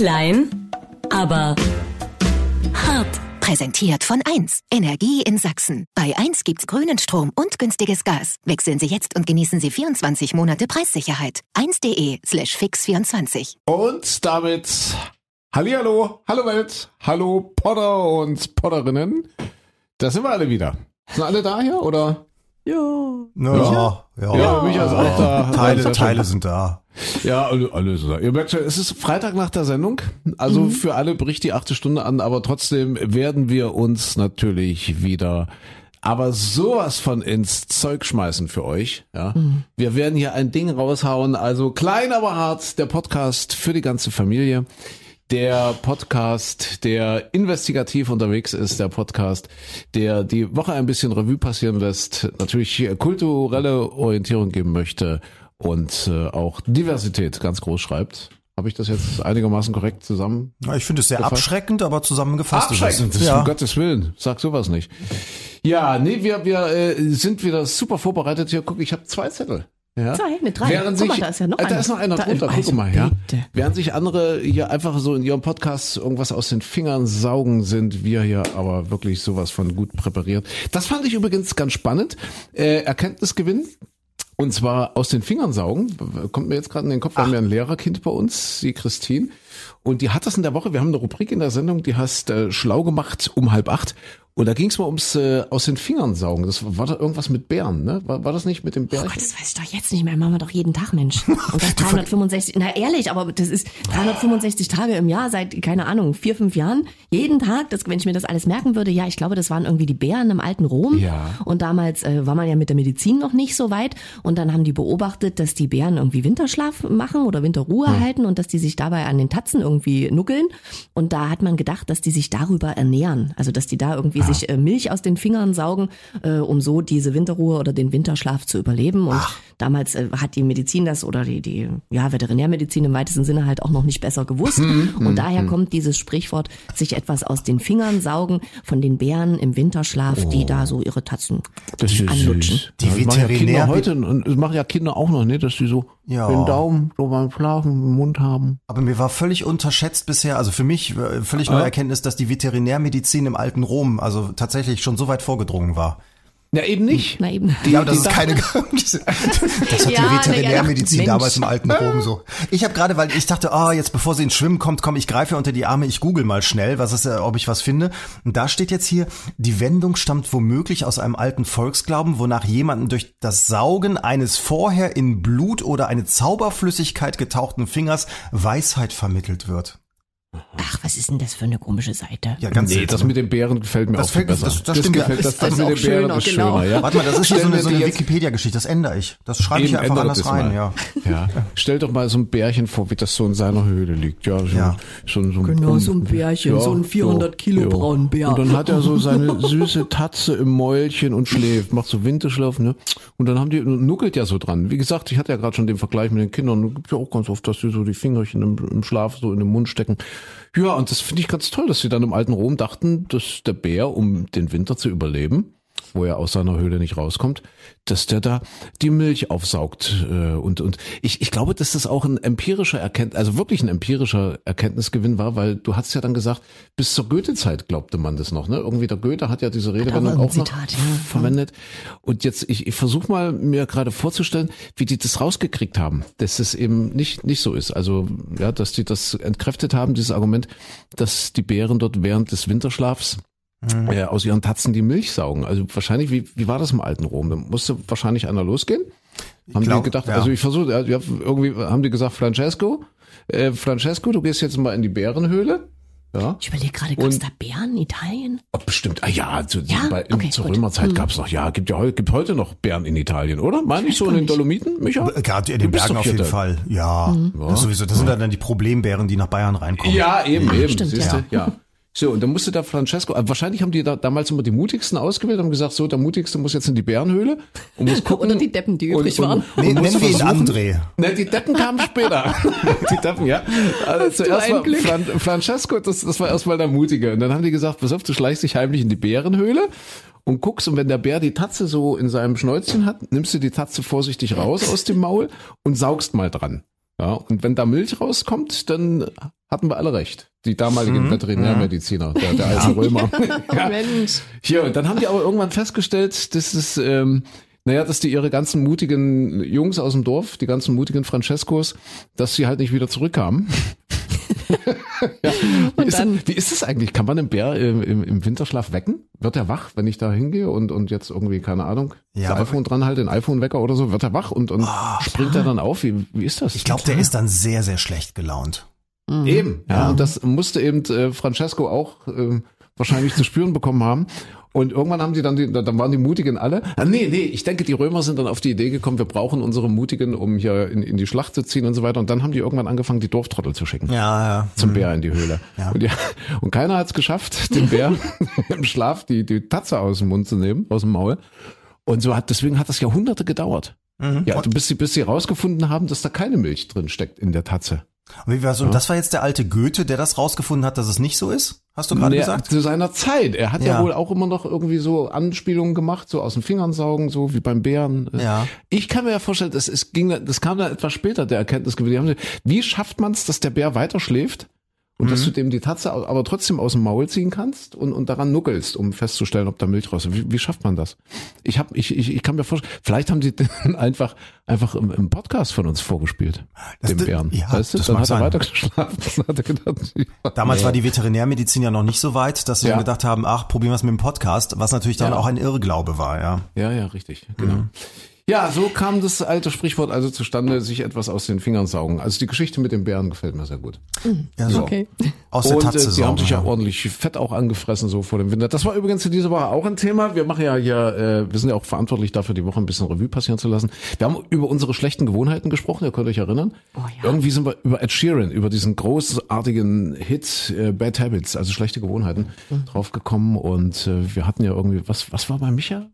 Klein, aber hart. Präsentiert von 1. Energie in Sachsen. Bei 1 gibt's grünen Strom und günstiges Gas. Wechseln Sie jetzt und genießen Sie 24 Monate Preissicherheit. 1.de slash fix24. Und damit Hallihallo, hallo Welt, hallo Potter und Potterinnen. Da sind wir alle wieder. Sind alle da hier oder? Ja. Ja, ja. Ja, Micha ist auch da. Teile, Teile sind da. Ja, alle, da. Ihr merkt schon, es ist Freitag nach der Sendung. Also für alle bricht die achte Stunde an, aber trotzdem werden wir uns natürlich wieder aber sowas von ins Zeug schmeißen für euch. Ja, wir werden hier ein Ding raushauen. Also klein, aber hart. Der Podcast für die ganze Familie. Der Podcast, der investigativ unterwegs ist, der Podcast, der die Woche ein bisschen Revue passieren lässt, natürlich kulturelle Orientierung geben möchte und äh, auch Diversität ganz groß schreibt. Habe ich das jetzt einigermaßen korrekt zusammen? Ja, Ich finde es sehr abschreckend, aber zusammengefasst Abschreckend, ist es. um Ja. Gottes Willen, sag sowas nicht. Ja, nee, wir, wir äh, sind wieder super vorbereitet hier. Guck, ich habe zwei Zettel. Ja. Zwei, mit drei. Während Guck sich, mal, da ist ja noch äh, da einer. ist noch einer Da- drunter, also guck mal, ja. bitte. Während sich andere hier einfach so in ihrem Podcast irgendwas aus den Fingern saugen, sind wir hier aber wirklich sowas von gut präpariert. Das fand ich übrigens ganz spannend. Äh, Erkenntnisgewinn. Und zwar aus den Fingern saugen. Kommt mir jetzt gerade in den Kopf, wir haben ja ein Lehrerkind bei uns, die Christine. Und die hat das in der Woche, wir haben eine Rubrik in der Sendung, die heißt äh, Schlau gemacht um halb acht. Und da ging es mal ums äh, aus den Fingern saugen. Das war da irgendwas mit Bären, ne? War, war das nicht mit dem Oh Bärchen? Gott, das weiß ich doch jetzt nicht mehr. Machen wir doch jeden Tag, Mensch. Und das 365, na ehrlich, aber das ist 365 Tage im Jahr seit, keine Ahnung, vier, fünf Jahren. Jeden Tag, das, wenn ich mir das alles merken würde, ja, ich glaube, das waren irgendwie die Bären im alten Rom. Ja. Und damals äh, war man ja mit der Medizin noch nicht so weit. Und dann haben die beobachtet, dass die Bären irgendwie Winterschlaf machen oder Winterruhe halten und dass die sich dabei an den Tatzen irgendwie nuckeln. Und da hat man gedacht, dass die sich darüber ernähren. Also, dass die da irgendwie sich äh, Milch aus den Fingern saugen, äh, um so diese Winterruhe oder den Winterschlaf zu überleben. Und damals äh, hat die Medizin das oder die, die ja, Veterinärmedizin im weitesten Sinne halt auch noch nicht besser gewusst. und daher kommt dieses Sprichwort, sich etwas aus den Fingern saugen von den Bären im Winterschlaf, die da so ihre Tatzen Das ist anlutschen. süß. Die das machen ja Kinder Veterinär- heute und das machen ja Kinder auch noch, ne, dass die so Ja. den Daumen so beim Schlafen im Mund haben. Aber mir war völlig unterschätzt bisher, also für mich äh, völlig neue Erkenntnis, dass die Veterinärmedizin im alten Rom also tatsächlich schon so weit vorgedrungen war. Ja, eben nicht. Na eben. Ja, das ist keine. das hat Ja, die ne, Veterinärmedizin Mensch. damals im alten Rom so. Ich habe gerade, weil ich dachte, ah, jetzt bevor sie ins Schwimmen kommt, komm, ich greife unter die Arme, ich google mal schnell, was ist, äh, ob ich was finde. Und da steht jetzt hier, die Wendung stammt womöglich aus einem alten Volksglauben, wonach jemanden durch das Saugen eines vorher in Blut oder eine Zauberflüssigkeit getauchten Fingers Weisheit vermittelt wird. Ach, was ist denn das für eine komische Seite? Ja, ganz nee, seltsam. das mit den Bären gefällt mir Das auch fällt- besser. das- das stimmt ja. gefällt, das, Das das ist mit den Bären schöner, ist genau. schöner, ja. Warte mal, das ist hier so eine, so eine Wikipedia-Geschichte, das ändere ich. Das schreibe ich Eben, einfach ändert anders rein, ja. Ja, stell doch mal so ein Bärchen vor, wie das so in seiner Höhle liegt. Ja, so, Ja. so, so, Genau, so ein Bärchen, so ein 400 Kilo Braunbär. Und dann hat er so seine süße Tatze im Mäulchen und schläft, macht so Winterschlaf, ne? Und dann haben die, nuckelt ja so dran. Wie gesagt, ich hatte ja gerade schon den Vergleich mit den Kindern. Es gibt ja auch ganz oft, dass die so die Fingerchen im, im Schlaf so in den Mund stecken. Ja, und das finde ich ganz toll, dass sie dann im alten Rom dachten, dass der Bär, um den Winter zu überleben, wo er aus seiner Höhle nicht rauskommt, dass der da die Milch aufsaugt. äh, Und, und ich, ich glaube, dass das auch ein empirischer Erkenntnis, also wirklich ein empirischer Erkenntnisgewinn war, weil du hast ja dann gesagt, bis zur Goethe-Zeit glaubte man das noch. Ne? Irgendwie der Goethe hat ja diese Redewendung auch ein auch, noch Zitat, ja. verwendet. Und jetzt, ich, ich versuche mal mir gerade vorzustellen, wie die das rausgekriegt haben, dass es eben nicht, nicht so ist. Also, ja, dass die das entkräftet haben, dieses Argument, dass die Bären dort während des Winterschlafs äh, aus ihren Tatzen die Milch saugen. Also wahrscheinlich, wie, wie war das im alten Rom? Da musste wahrscheinlich einer losgehen. Haben glaub, die gedacht, ja. also ich versuche, ja, ja, irgendwie haben die gesagt, Francesco, äh, Francesco, du gehst jetzt mal in die Bärenhöhle. Ja. Ich überlege gerade, gab es da Bären in Italien? Oh, bestimmt. Ah ja, zu, Ja? bei, in, Okay, zur gut. Römerzeit Hm. gab's noch, ja, gibt ja heute, gibt heute noch Bären in Italien, oder? Meine ich so in den nicht. Dolomiten, Micha? Gerade in den Bergen auf jeden Fall. Ja, das ist sowieso. Das sind dann die Problembären, die nach Bayern reinkommen. Ja, eben, eben, stimmt, siehst ja. du, ja. So, und dann musste der Francesco, wahrscheinlich haben die da damals immer die mutigsten ausgewählt, haben gesagt, so, der mutigste muss jetzt in die Bärenhöhle und muss gucken. Oder die Deppen, die und- übrig und- waren. und Nee, muss nennen wir ihn André. Ne, die Deppen kamen später. die Deppen, ja. Also zuerst ein war Glück. Fran Francesco, das, das war erstmal der Mutige. Und dann haben die gesagt, pass auf, du schleichst dich heimlich in die Bärenhöhle und guckst, und wenn der Bär die Tatze so in seinem Schnäuzchen hat, nimmst du die Tatze vorsichtig raus aus dem Maul und saugst mal dran. Ja, und wenn da Milch rauskommt, dann hatten wir alle recht. Die damaligen Veterinärmediziner, der, der alten Römer. ja. Mensch. Hier, und dann haben die aber irgendwann festgestellt, dass es, ähm, naja, dass die ihre ganzen mutigen Jungs aus dem Dorf, die ganzen mutigen Francescos, dass sie halt nicht wieder zurückkamen. ja. wie, ist, dann- wie ist es eigentlich? Kann man einen Bär im, im, im Winterschlaf wecken? Wird er wach, wenn ich da hingehe und, und jetzt irgendwie, keine Ahnung, Ja, das iPhone dran halte, den iPhone-Wecker oder so, wird er wach und, und springt er dann auf? Wie, wie ist das? Ich glaube, der ist dann sehr, sehr schlecht gelaunt. Eben, ja. Und das musste eben äh, Francesco auch äh, wahrscheinlich zu spüren bekommen haben. Und irgendwann haben die dann, die, dann waren die Mutigen alle. Ah, nee, nee, ich denke, die Römer sind dann auf die Idee gekommen, wir brauchen unsere Mutigen, um hier in, in die Schlacht zu ziehen und so weiter. Und dann haben die irgendwann angefangen, die Dorftrottel zu schicken. Ja, ja. Zum Bär in die Höhle. Ja. Und, ja, und keiner hat es geschafft, dem Bär im Schlaf die, die Tatze aus dem Mund zu nehmen, aus dem Maul. Und so hat, deswegen hat das Jahrhunderte gedauert. Ja, bis sie, bis sie rausgefunden haben, dass da keine Milch drin steckt in der Tatze. Und wie war so, das war jetzt der alte Goethe, der das rausgefunden hat, dass es nicht so ist? Hast du gerade Nee, gesagt? Zu seiner Zeit. Er hat ja. Ja. wohl auch immer noch irgendwie so Anspielungen gemacht, so aus den Fingern saugen, so wie beim Bären. Ja. Ich kann mir ja vorstellen, das, ist, ging, das kam dann etwas später, der Erkenntnisgewinn. Wie schafft man es, dass der Bär weiter schläft und Mhm. dass du dem die Tatze aber trotzdem aus dem Maul ziehen kannst und, und daran nuckelst, um festzustellen, ob da Milch raus ist? Wie, wie schafft man das? Ich, hab, ich, ich, ich kann mir vorstellen, vielleicht haben die den einfach, einfach im, im Podcast von uns vorgespielt, Das- dem Bären. ja, weißt du? das Dann hat er sein. weiter geschlafen. Dann hat er gedacht, ja. Damals war die Veterinärmedizin ja noch nicht so weit, dass sie Ja. gedacht haben, ach, probieren wir es mit dem Podcast, was natürlich dann Ja. auch ein Irrglaube war, ja. Ja, ja, richtig, genau. Ja, so kam das alte Sprichwort also zustande, sich etwas aus den Fingern saugen. Also die Geschichte mit den Bären gefällt mir sehr gut. ja so. Okay. Aus der Und Tatze äh, die haben saugen, sich ja ja. ordentlich Fett auch angefressen so vor dem Winter. Das war übrigens in dieser Woche auch ein Thema. Wir machen ja hier, äh, wir sind ja auch verantwortlich dafür, die Woche ein bisschen Revue passieren zu lassen. Wir haben über unsere schlechten Gewohnheiten gesprochen, ihr könnt euch erinnern. Oh ja. Irgendwie sind wir über Ed Sheeran, über diesen großartigen Hit äh, Bad Habits, also schlechte Gewohnheiten, Mhm. draufgekommen. Und äh, wir hatten ja irgendwie, was, was war bei Micha?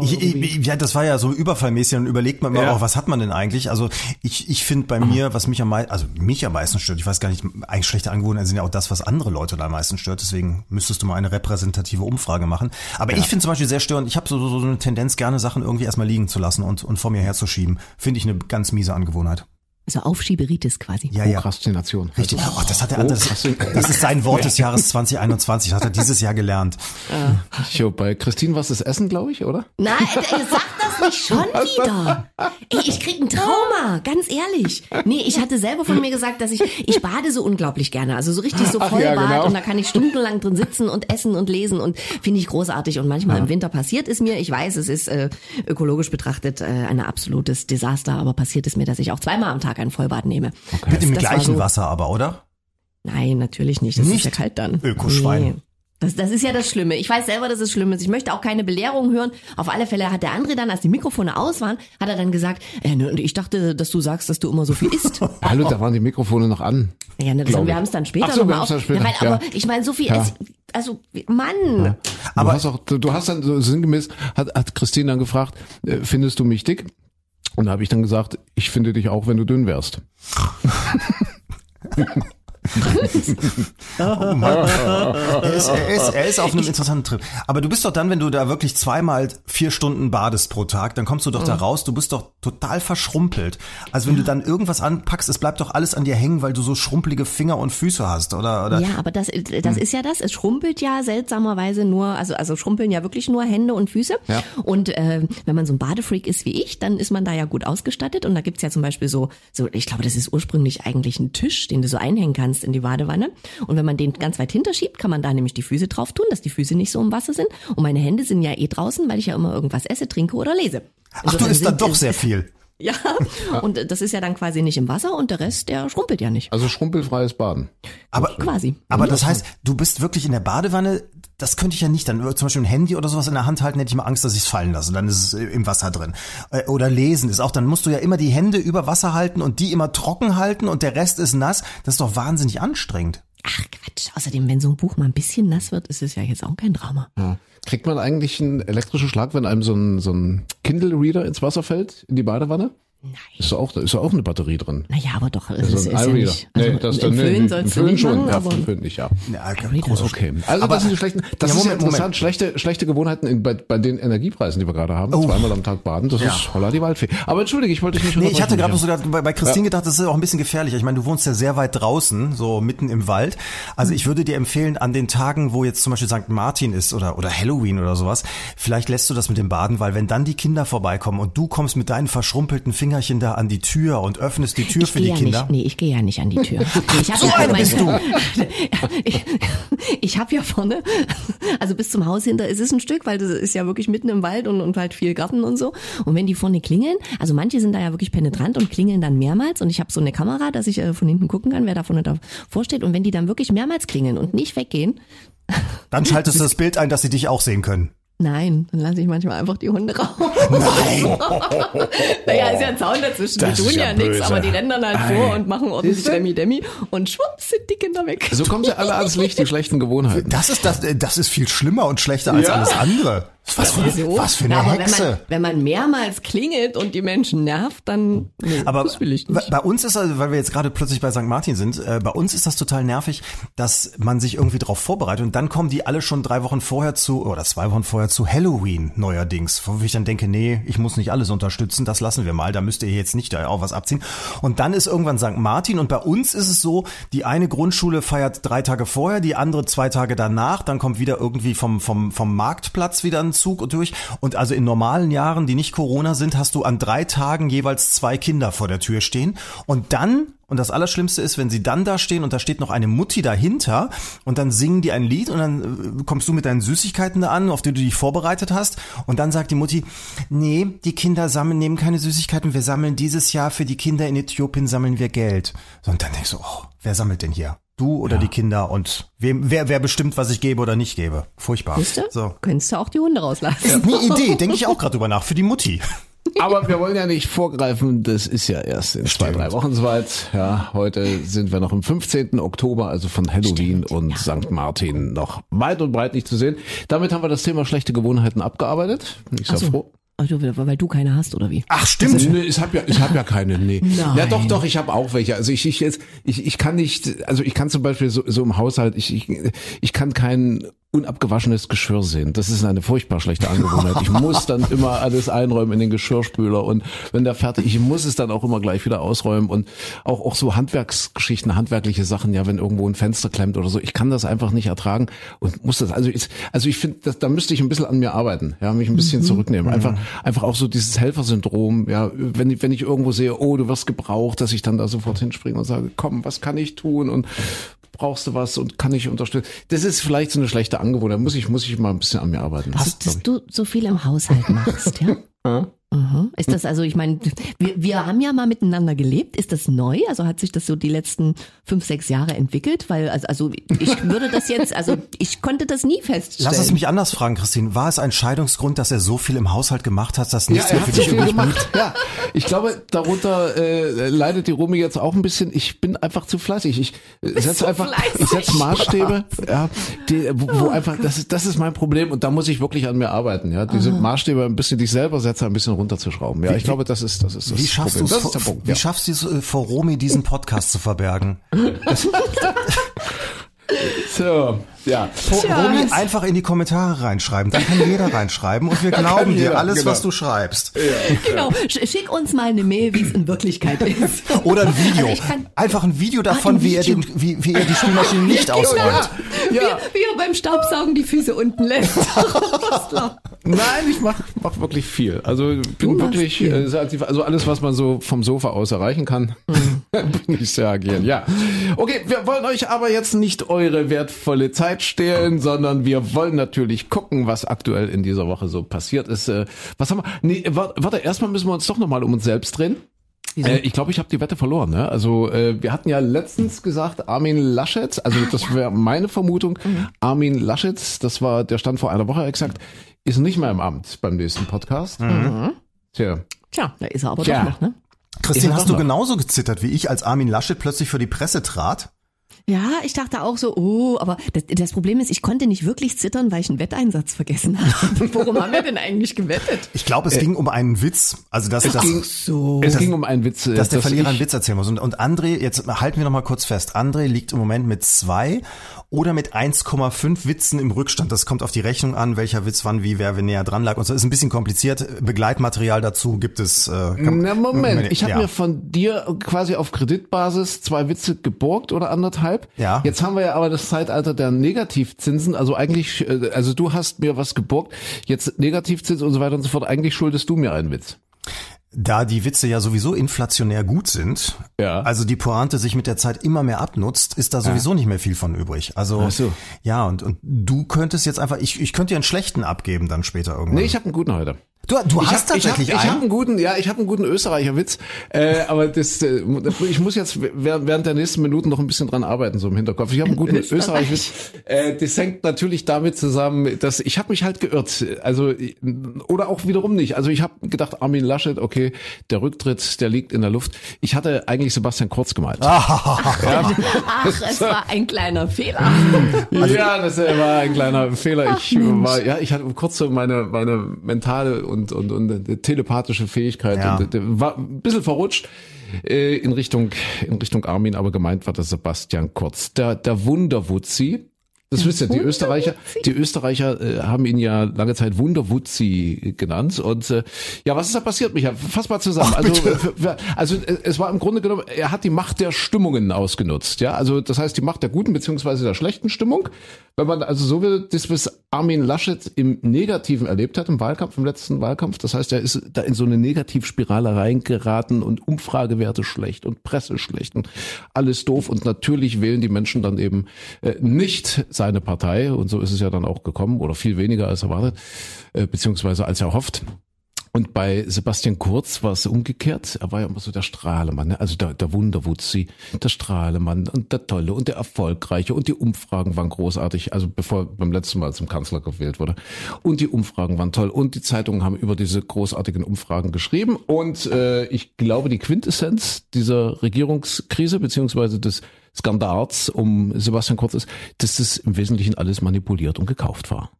Ich, ich, ja, das war ja so überfallmäßig und überlegt man mal Ja. auch, was hat man denn eigentlich? Also ich, ich finde bei mir, was mich am meisten, also mich am meisten stört, ich weiß gar nicht, eigentlich schlechte Angewohnheiten sind ja auch das, was andere Leute da am meisten stört, deswegen müsstest du mal eine repräsentative Umfrage machen. Aber ich finde zum Beispiel sehr störend, ich habe so, so, so eine Tendenz, gerne Sachen irgendwie erstmal liegen zu lassen und, und vor mir herzuschieben. Finde ich eine ganz miese Angewohnheit. Also Aufschieberitis quasi. Ja, ja. Prokrastination. Richtig. Oh, das hat er anders. Das ist sein Wort des Jahres 2021. Das hat er dieses Jahr gelernt. Jo, bei Christine war es das Essen, glaube ich, oder? Nein, äh, sag das nicht schon wieder. Ey, ich krieg ein Trauma, ganz ehrlich. Nee, ich hatte selber von mir gesagt, dass ich, ich bade so unglaublich gerne. Also so richtig so Vollbad ja, genau. und da kann ich stundenlang drin sitzen und essen und lesen und finde ich großartig. Und manchmal im Winter passiert es mir, ich weiß, es ist äh, ökologisch betrachtet äh, ein absolutes Desaster, aber passiert es mir, dass ich auch zweimal am Tag ein Vollbad nehme. Mit dem gleichen so- Wasser aber, oder? Nein, natürlich nicht. Das Nicht? ist ja kalt dann. Ökoschwein. Das, das ist ja das Schlimme. Ich weiß selber, dass es schlimm ist. Ich möchte auch keine Belehrung hören. Auf alle Fälle hat der André dann, als die Mikrofone aus waren, hat er dann gesagt, äh, ne, ich dachte, dass du sagst, dass du immer so viel isst. Hallo, da waren die Mikrofone noch an. ja, ne, das, wir haben es dann später Ach so, wir nochmal dann auf. später, Ja, weil, ja. Aber ich meine, so viel, Ja. es, also Mann. Aber du hast auch, du, du hast dann so sinngemäß, hat, hat Christine dann gefragt, äh, findest du mich dick? Und da habe ich dann gesagt, ich finde dich auch, wenn du dünn wärst. Er ist, er, ist, er ist auf einem interessanten Trip. Aber du bist doch dann, wenn du da wirklich zweimal vier Stunden badest pro Tag, dann kommst du doch da raus, du bist doch total verschrumpelt. Also wenn du dann irgendwas anpackst, es bleibt doch alles an dir hängen, weil du so schrumpelige Finger und Füße hast, oder? oder? Ja, aber das, das Hm. ist ja das. Es schrumpelt ja seltsamerweise nur, also, also schrumpeln ja wirklich nur Hände und Füße. Ja. Und äh, wenn man so ein Badefreak ist wie ich, dann ist man da ja gut ausgestattet. Und da gibt's ja zum Beispiel so, so, ich glaube, das ist ursprünglich eigentlich ein Tisch, den du so einhängen kannst in die Badewanne. Und wenn man den ganz weit hinterschiebt, kann man da nämlich die Füße drauf tun, dass die Füße nicht so im Wasser sind. Und meine Hände sind ja eh draußen, weil ich ja immer irgendwas esse, trinke oder lese. Ach, du isst dann doch sehr viel. Ja, und das ist ja dann quasi nicht im Wasser und der Rest, der schrumpelt ja nicht. Also schrumpelfreies Baden. Aber, Quasi. aber das heißt, du bist wirklich in der Badewanne, das könnte ich ja nicht dann, zum Beispiel ein Handy oder sowas in der Hand halten, hätte ich mal Angst, dass ich es fallen lasse. Dann ist es im Wasser drin. Äh, Oder lesen ist auch, dann musst du ja immer die Hände über Wasser halten und die immer trocken halten und der Rest ist nass. Das ist doch wahnsinnig anstrengend. Ach Quatsch. Außerdem, wenn so ein Buch mal ein bisschen nass wird, ist es ja jetzt auch kein Drama. Ja. Kriegt man eigentlich einen elektrischen Schlag, wenn einem so ein, so ein Kindle-Reader ins Wasser fällt, in die Badewanne? Nein. Ist da auch, ist da auch eine Batterie drin. Naja, aber doch, es So ist, ein ist ja nicht. Also nee, das im dann Föhn nee, sollst Föhn nicht schon. machen, ja, Föhn nicht, ja. Ja, große Okay. Also Aber- das sind die schlechten, das Ja, ist ja Moment, interessant. Moment. Schlechte, schlechte Gewohnheiten in, bei, bei den Energiepreisen, die wir gerade haben. Oh. Zweimal am Tag baden, das Ja. ist holla die Waldfee. Aber entschuldige, ich wollte dich nicht Nee, ich hatte gerade unterbrechen, so gedacht, bei, bei Christine gedacht, das ist auch ein bisschen gefährlicher. Ich meine, du wohnst ja sehr weit draußen, so mitten im Wald. Also ich würde dir empfehlen, an den Tagen, wo jetzt zum Beispiel St. Martin ist oder, oder Halloween oder sowas, vielleicht lässt du das mit dem Baden, weil wenn dann die Kinder vorbeikommen und du kommst mit deinen verschrumpelten Fingerchen da an die Tür und öffnest die Tür Ich für die ja Kinder. nicht, nee, ich gehe ja nicht an die Tür. Ich habe So ja bist du. ich, ich habe ja vorne, also bis zum Haus hinter ist es ein Stück, weil das ist ja wirklich mitten im Wald und, und halt viel Garten und so. Und wenn die vorne klingeln, also manche sind da ja wirklich penetrant und klingeln dann mehrmals und ich habe so eine Kamera, dass ich äh, von hinten gucken kann, wer da vorne davor steht. Und wenn die dann wirklich mehrmals klingeln und nicht weggehen, Dann schaltest du das Bild ein, dass sie dich auch sehen können. Nein, dann lasse ich manchmal einfach die Hunde raus. naja, ist ja ein Zaun dazwischen. Das die tun ja ja, nichts, aber die rennen dann halt vor und machen ordentlich Siehste? Demi Demi und schwupps sind die Kinder weg. So kommen sie alle ans Licht, die schlechten Gewohnheiten. Das ist das, das ist viel schlimmer und schlechter als Ja. alles andere. Was für, So. was für eine ja, Hexe. Wenn man, wenn man mehrmals klingelt und die Menschen nervt, dann nee, Aber das will ich bei- nicht. bei uns ist, also, weil wir jetzt gerade plötzlich bei St. Martin sind, äh, bei uns ist das total nervig, dass man sich irgendwie drauf vorbereitet und dann kommen die alle schon drei Wochen vorher zu, oder zwei Wochen vorher zu Halloween neuerdings, wo ich dann denke, nee, ich muss nicht alles unterstützen, das lassen wir mal, da müsst ihr jetzt nicht da auch was abziehen. Und dann ist irgendwann St. Martin und bei uns ist es so, die eine Grundschule feiert drei Tage vorher, die andere zwei Tage danach, dann kommt wieder irgendwie vom, vom, vom Marktplatz wieder ein Zug durch und also in normalen Jahren, die nicht Corona sind, hast du an drei Tagen jeweils zwei Kinder vor der Tür stehen und dann und das Allerschlimmste ist, wenn sie dann da stehen und da steht noch eine Mutti dahinter und dann singen die ein Lied und dann äh, kommst du mit deinen Süßigkeiten da an, auf die du dich vorbereitet hast und dann sagt die Mutti, nee, die Kinder sammeln, nehmen keine Süßigkeiten, wir sammeln dieses Jahr für die Kinder in Äthiopien sammeln wir Geld. Und dann denkst du, oh, wer sammelt denn hier? Du oder die Kinder und wem, wer, wer bestimmt, was ich gebe oder nicht gebe? Furchtbar. Du? So. Könntest du auch die Hunde rauslassen. Eine Idee, denke ich auch gerade drüber nach, für die Mutti. Aber wir wollen ja nicht vorgreifen, das ist ja erst in zwei, Stimmt. drei Wochen soweit. Ja, heute sind wir noch am 15. Oktober, also von Halloween und St. Martin noch weit und breit nicht zu sehen. Damit haben wir das Thema schlechte Gewohnheiten abgearbeitet. Ich sehr so. froh. Also, weil du keine hast, oder wie? Ach, stimmt. Nee, ich habe ja, ich habe ja keine. Nee. Nein. Ja, doch, doch, ich habe auch welche. Also ich, ich jetzt, ich, ich kann nicht, also ich kann zum Beispiel so, so im Haushalt, ich, ich, ich kann kein unabgewaschenes Geschirr sehen. Das ist eine furchtbar schlechte Angewohnheit. Ich muss dann immer alles einräumen in den Geschirrspüler und wenn der fertig, ich muss es dann auch immer gleich wieder ausräumen und auch auch so Handwerksgeschichten, handwerkliche Sachen, ja, wenn irgendwo ein Fenster klemmt oder so, ich kann das einfach nicht ertragen und muss das. Also ich, also ich finde, da müsste ich ein bisschen an mir arbeiten, ja, mich ein bisschen zurücknehmen. Einfach einfach auch so dieses Helfersyndrom, ja, wenn ich wenn ich irgendwo sehe, oh, du wirst gebraucht, dass ich dann da sofort hinspringe und sage, komm, was kann ich tun und brauchst du was und kann ich unterstützen. Das ist vielleicht so eine schlechte Angewohnheit. Muss ich, muss ich mal ein bisschen an mir arbeiten. Also, dass du so viel im Haushalt machst, ja? Mhm. Ist das also, ich meine, wir, wir haben ja mal miteinander gelebt. Ist das neu? Also hat sich das so die letzten fünf, sechs Jahre entwickelt? Weil, also, also ich würde das jetzt, also ich konnte das nie feststellen. Lass es mich anders fragen, Christine. War es ein Scheidungsgrund, dass er so viel im Haushalt gemacht hat, dass nichts ja, mehr er für dich übrig gemacht. Ja, ich glaube, darunter äh, leidet die Romy jetzt auch ein bisschen. Ich bin einfach zu fleißig. Ich äh, setze so einfach, fleißig. ich setze Maßstäbe, ja, die, wo, wo einfach, das ist, das ist mein Problem und da muss ich wirklich an mir arbeiten. Ja, diese Maßstäbe ein bisschen dich selber setzen, ein bisschen runterzuschrauben. Ja, ich glaube, das ist, das ist das Wie schaffst du Problem. es, Das ist der vor- Punkt. wie Ja. schaffst du es äh, vor Romy diesen Podcast zu verbergen? So, ja. Romy einfach in die Kommentare reinschreiben. Dann kann jeder reinschreiben und wir glauben dir jeder, alles, genau. was du schreibst. Genau, Sch- schick uns mal eine Mail, wie es in Wirklichkeit ist. Oder ein Video. Also Einfach ein Video davon, ein wie, er Video. den, wie, wie er die Spülmaschine nicht ausräumt. Wie, wie er beim Staubsaugen die Füße unten lässt. Nein, ich mach, mach wirklich viel. Also bin wirklich viel. äh. Also alles, was man so vom Sofa aus erreichen kann, bin ich sehr agil. Ja. Okay, wir wollen euch aber jetzt nicht eure wertvolle Zeit stehlen, sondern wir wollen natürlich gucken, was aktuell in dieser Woche so passiert ist. Äh, Was haben wir? Nee, wa- warte, erstmal müssen wir uns doch nochmal um uns selbst drehen. Äh, ich glaube, ich habe die Wette verloren. Ne? Also äh, wir hatten ja letztens gesagt, Armin Laschet, also das wäre meine Vermutung, Armin Laschet, das war, der stand vor einer Woche exakt, ist nicht mehr im Amt beim nächsten Podcast. Tja, Tja, da ist er aber Tja. doch noch, ne? Christine, Ist hast du genauso gezittert wie ich, als Armin Laschet plötzlich für die Presse trat? Ja, ich dachte auch so, oh, aber das, das Problem ist, ich konnte nicht wirklich zittern, weil ich einen Wetteinsatz vergessen habe. Worum haben wir denn eigentlich gewettet? Ich glaube, es ging um einen Witz. Also dass das, ging, So. es ging um einen Witz. äh, dass der dass Verlierer ich- einen Witz erzählen muss. Und, und André, jetzt halten wir noch mal kurz fest. André liegt im Moment mit zwei oder mit 1,5 Witzen im Rückstand. Das kommt auf die Rechnung an, welcher Witz wann, wie, wer, wer näher dran lag. Und so ist ein bisschen kompliziert. Begleitmaterial dazu gibt es. Äh, kann- Na Moment, ich habe ja. mir von dir quasi auf Kreditbasis zwei Witze geborgt oder anderthalb. Ja. Jetzt haben wir ja aber das Zeitalter der Negativzinsen. Also eigentlich, äh, also du hast mir was geborgt, jetzt Negativzins und so weiter und so fort. Eigentlich schuldest du mir einen Witz. Da die Witze ja sowieso inflationär gut sind, Ja. also die Pointe sich mit der Zeit immer mehr abnutzt, ist da sowieso nicht mehr viel von übrig. Also Ach so. ja, und, und du könntest jetzt einfach, ich, ich könnte dir einen schlechten abgeben dann später irgendwann. Nee, ich habe einen guten heute. Du du Ich hast hab, ich hab, tatsächlich ich hab einen. einen guten, ja, ich habe einen guten Österreicher Witz, äh, aber das, äh, ich muss jetzt während der nächsten Minuten noch ein bisschen dran arbeiten so im Hinterkopf. Ich habe einen guten Österreicher Witz. Äh, das hängt natürlich damit zusammen, dass ich habe mich halt geirrt, also oder auch wiederum nicht. Also ich habe gedacht, Armin Laschet, okay, der Rücktritt, der liegt in der Luft. Ich hatte eigentlich Sebastian Kurz gemeint. Ach, es war ein kleiner Fehler. ja, das war ein kleiner Fehler. Ich war, ja, ich hatte kurz so meine meine mentale und und und äh, telepathische Fähigkeit Ja. und, äh, war ein bisschen verrutscht äh, in Richtung in Richtung Armin, aber gemeint war das Sebastian Kurz, der der Wunderwutzi. Das wisst ihr, die Österreicher, die Österreicher äh, haben ihn ja lange Zeit Wunderwutzi genannt. Und äh, ja, was ist da passiert, Michael? Fass mal zusammen. also, äh, für- also äh, es war im Grunde genommen, er hat die Macht der Stimmungen ausgenutzt. Ja, also das heißt die Macht der guten beziehungsweise der schlechten Stimmung. Wenn man also so will, das was Armin Laschet im Negativen erlebt hat im Wahlkampf, im letzten Wahlkampf. Das heißt, er ist da in so eine Negativspirale reingeraten und Umfragewerte schlecht und Presse schlecht und alles doof. Und natürlich wählen die Menschen dann eben äh, nicht seine Partei. Und so ist es ja dann auch gekommen oder viel weniger als erwartet, äh, beziehungsweise als erhofft. Und bei Sebastian Kurz war es umgekehrt. Er war ja immer so der Strahlemann, ne? also der, der Wunderwutzi, der Strahlemann und der Tolle und der Erfolgreiche. Und die Umfragen waren großartig, also bevor beim letzten Mal zum Kanzler gewählt wurde. Und die Umfragen waren toll. Und die Zeitungen haben über diese großartigen Umfragen geschrieben. Und äh, ich glaube, die Quintessenz dieser Regierungskrise beziehungsweise des Skandals um Sebastian Kurz ist, dass das im Wesentlichen alles manipuliert und gekauft war.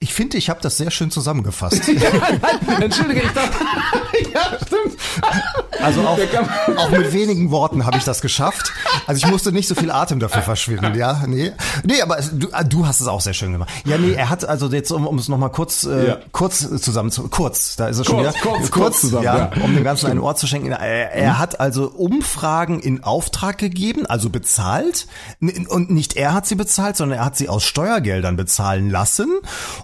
Ich finde, ich habe das sehr schön zusammengefasst. Entschuldige, ich dachte, ja, stimmt. Also auch, auch mit wenigen Worten habe ich das geschafft. Also ich musste nicht so viel Atem dafür verschwinden, ja, nee. Nee, aber es, du, ah, du hast es auch sehr schön gemacht. Ja, nee, er hat also jetzt, um, um es nochmal kurz, äh, Ja. kurz zusammen zu, kurz, da ist es schon Kurz, wieder. kurz, kurz zusammen, ja, ja. um dem Ganzen ein Ohr zu schenken. Er, er hat also Umfragen in Auftrag gegeben, also bezahlt. Und nicht er hat sie bezahlt, sondern er hat sie aus Steuergeldern bezahlen lassen.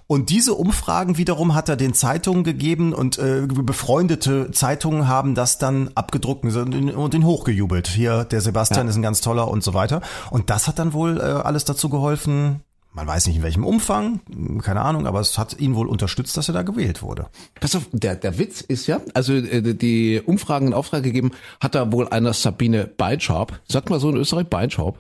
Und diese Umfragen wiederum hat er den Zeitungen gegeben und äh, befreundete Zeitungen haben das dann abgedruckt und den- und den hochgejubelt. Hier, der Sebastian Ja. ist ein ganz toller und so weiter. Und das hat dann wohl äh, alles dazu geholfen. Man weiß nicht in welchem Umfang, keine Ahnung, aber es hat ihn wohl unterstützt, dass er da gewählt wurde. Pass auf, der, der Witz ist ja, also äh, die Umfragen in Auftrag gegeben, hat da wohl einer Sabine Beitscharp, sagt mal so in Österreich, Beitscharp,